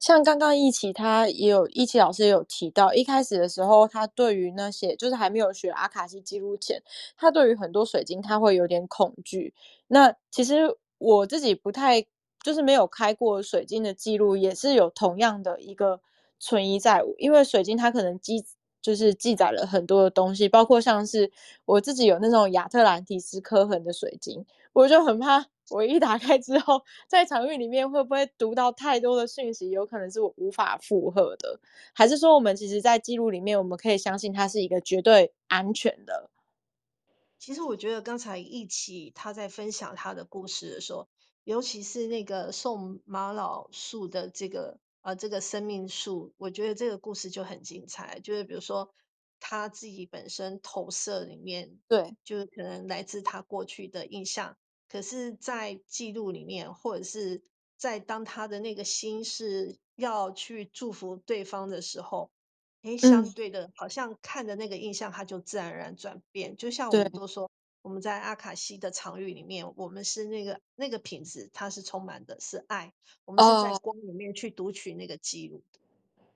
像刚刚一起他也有一起老师也有提到，一开始的时候，他对于那些就是还没有学阿卡西记录前，他对于很多水晶他会有点恐惧。那其实我自己不太就是没有开过水晶的记录，也是有同样的一个存疑在，因为水晶它可能记就是记载了很多的东西，包括像是我自己有那种亚特兰蒂斯刻痕的水晶，我就很怕。我一打开之后，在场域里面会不会读到太多的讯息？有可能是我无法负荷的，还是说我们其实，在记录里面，我们可以相信它是一个绝对安全的？其实我觉得刚才一起他在分享他的故事的时候，尤其是那个送玛瑙树的这个呃这个生命树，我觉得这个故事就很精彩。就是比如说他自己本身投射里面，对，就是可能来自他过去的印象。可是，在记录里面，或者是在当他的那个心是要去祝福对方的时候，诶，相对的，好像看的那个印象，它就自然而然转变。就像我们都说，我们在阿卡西的场域里面，我们是那个那个品质，它是充满的是爱，我们是在光里面去读取那个记录的。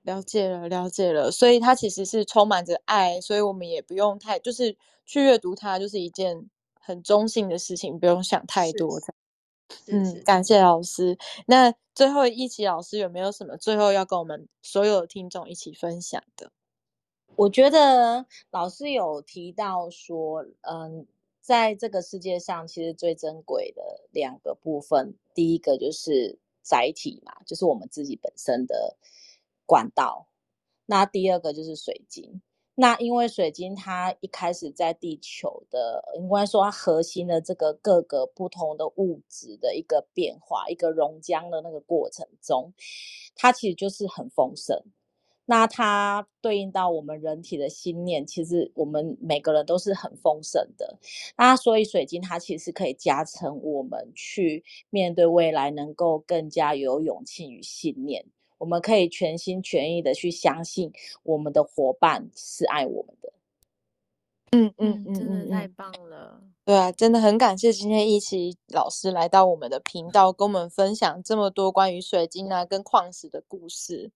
了解了，了解了，所以它其实是充满着爱，所以我们也不用太就是去阅读它，就是一件。很中性的事情，不用想太多。嗯，感谢老师。那最后一期老师有没有什么最后要跟我们所有的听众一起分享的？我觉得老师有提到说，嗯，在这个世界上，其实最珍贵的两个部分，第一个就是载体嘛，就是我们自己本身的管道。那第二个就是水晶。那因为水晶它一开始在地球的，应该说它核心的这个各个不同的物质的一个变化，一个熔浆的那个过程中，它其实就是很丰盛。那它对应到我们人体的心念，其实我们每个人都是很丰盛的。那所以水晶它其实可以加成我们去面对未来，能够更加有勇气与信念。我们可以全心全意的去相信我们的伙伴是爱我们的。嗯嗯嗯，真的太棒了。对啊，真的很感谢今天一起老师来到我们的频道，跟我们分享这么多关于水晶啊跟矿石的故事。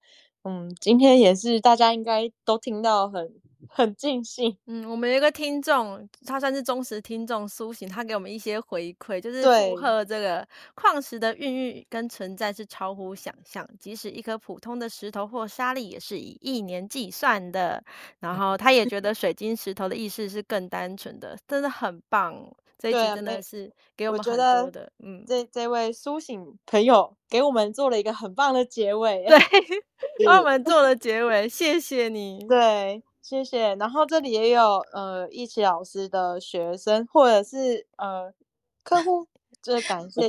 嗯，今天也是大家应该都听到很。很尽兴，嗯，我们有一个听众，他算是忠实听众，苏醒，他给我们一些回馈，就是附和这个矿石的孕育跟存在是超乎想象，即使一颗普通的石头或沙粒也是以亿年计算的。然后他也觉得水晶石头的意识是更单纯的，真的很棒。这一集真的是给我们很多的，嗯，这这位苏醒朋友给我们做了一个很棒的结尾，对，帮我们做了结尾，谢谢你，对。谢谢。然后这里也有呃，一起老师的学生或者是呃客户，这感谢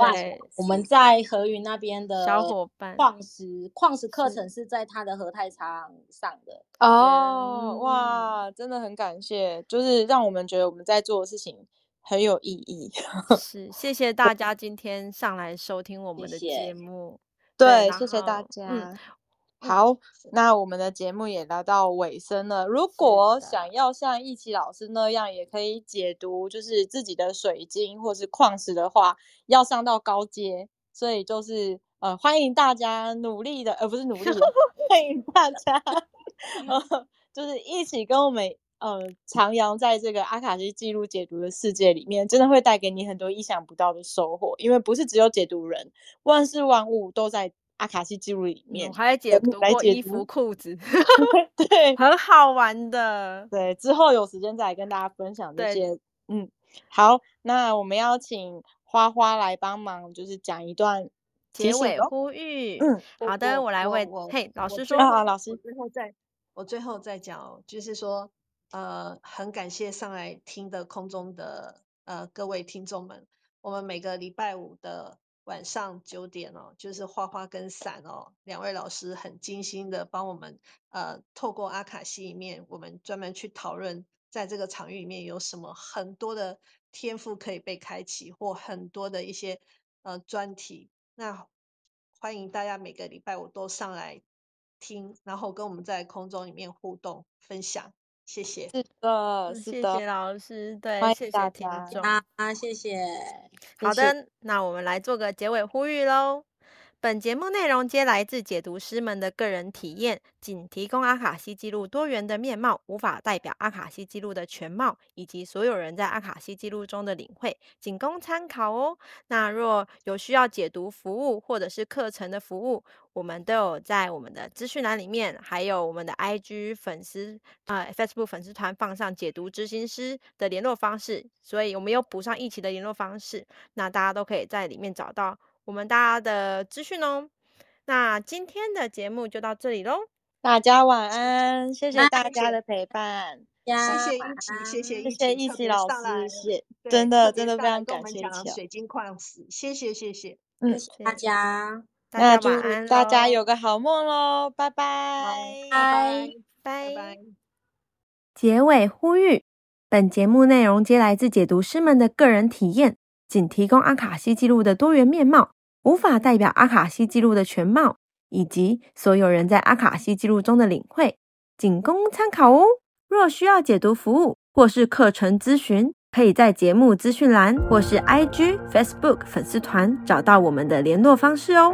我们在和云那边的小伙伴。矿石矿石课程是在他的和泰场上的哦，哇，真的很感谢，就是让我们觉得我们在做的事情很有意义。是，谢谢大家今天上来收听我们的节目。谢谢对，谢谢大家。嗯好，那我们的节目也来到尾声了。如果想要像易奇老师那样，也可以解读就是自己的水晶或是矿石的话，要上到高阶，所以就是呃，欢迎大家努力的，而、呃、不是努力的，欢迎大家，呃，就是一起跟我们呃徜徉在这个阿卡西记录解读的世界里面，真的会带给你很多意想不到的收获，因为不是只有解读人，万事万物都在。阿卡西记录里面，我还解读过衣服、裤子，对，很好玩的。对，之后有时间再来跟大家分享这些。嗯，好，那我们邀请花花来帮忙，就是讲一段结尾呼吁。嗯，好的，我来为嘿老师说好，老师，最后再我最后再讲，就是说，呃，很感谢上来听的空中的呃各位听众们，我们每个礼拜五的。晚上九点哦，就是花花跟伞哦，两位老师很精心的帮我们，呃，透过阿卡西里面，我们专门去讨论，在这个场域里面有什么很多的天赋可以被开启，或很多的一些呃专题。那欢迎大家每个礼拜五都上来听，然后跟我们在空中里面互动分享。谢谢，是的，是的，谢谢老师，对，谢谢听众啊，谢谢。好的，那我们来做个结尾呼吁喽。本节目内容皆来自解读师们的个人体验，仅提供阿卡西记录多元的面貌，无法代表阿卡西记录的全貌，以及所有人在阿卡西记录中的领会，仅供参考哦。那若有需要解读服务或者是课程的服务，我们都有在我们的资讯栏里面，还有我们的 IG 粉丝啊、Facebook 粉丝团放上解读执行师的联络方式，所以我们有补上一起的联络方式，那大家都可以在里面找到。我们大家的资讯哦，那今天的节目就到这里喽，大家晚安，谢谢大家的陪伴，谢谢一起，谢谢谢谢一起老师，谢真的真的非常感谢水晶矿石，谢谢谢谢，嗯，大家，那祝大家有个好梦喽，拜拜，拜拜拜，结尾呼吁，本节目内容皆来自解读师们的个人体验，仅提供阿卡西记录的多元面貌。无法代表阿卡西记录的全貌，以及所有人在阿卡西记录中的领会，仅供参考哦。若需要解读服务或是课程咨询，可以在节目资讯栏或是 IG、Facebook 粉丝团找到我们的联络方式哦。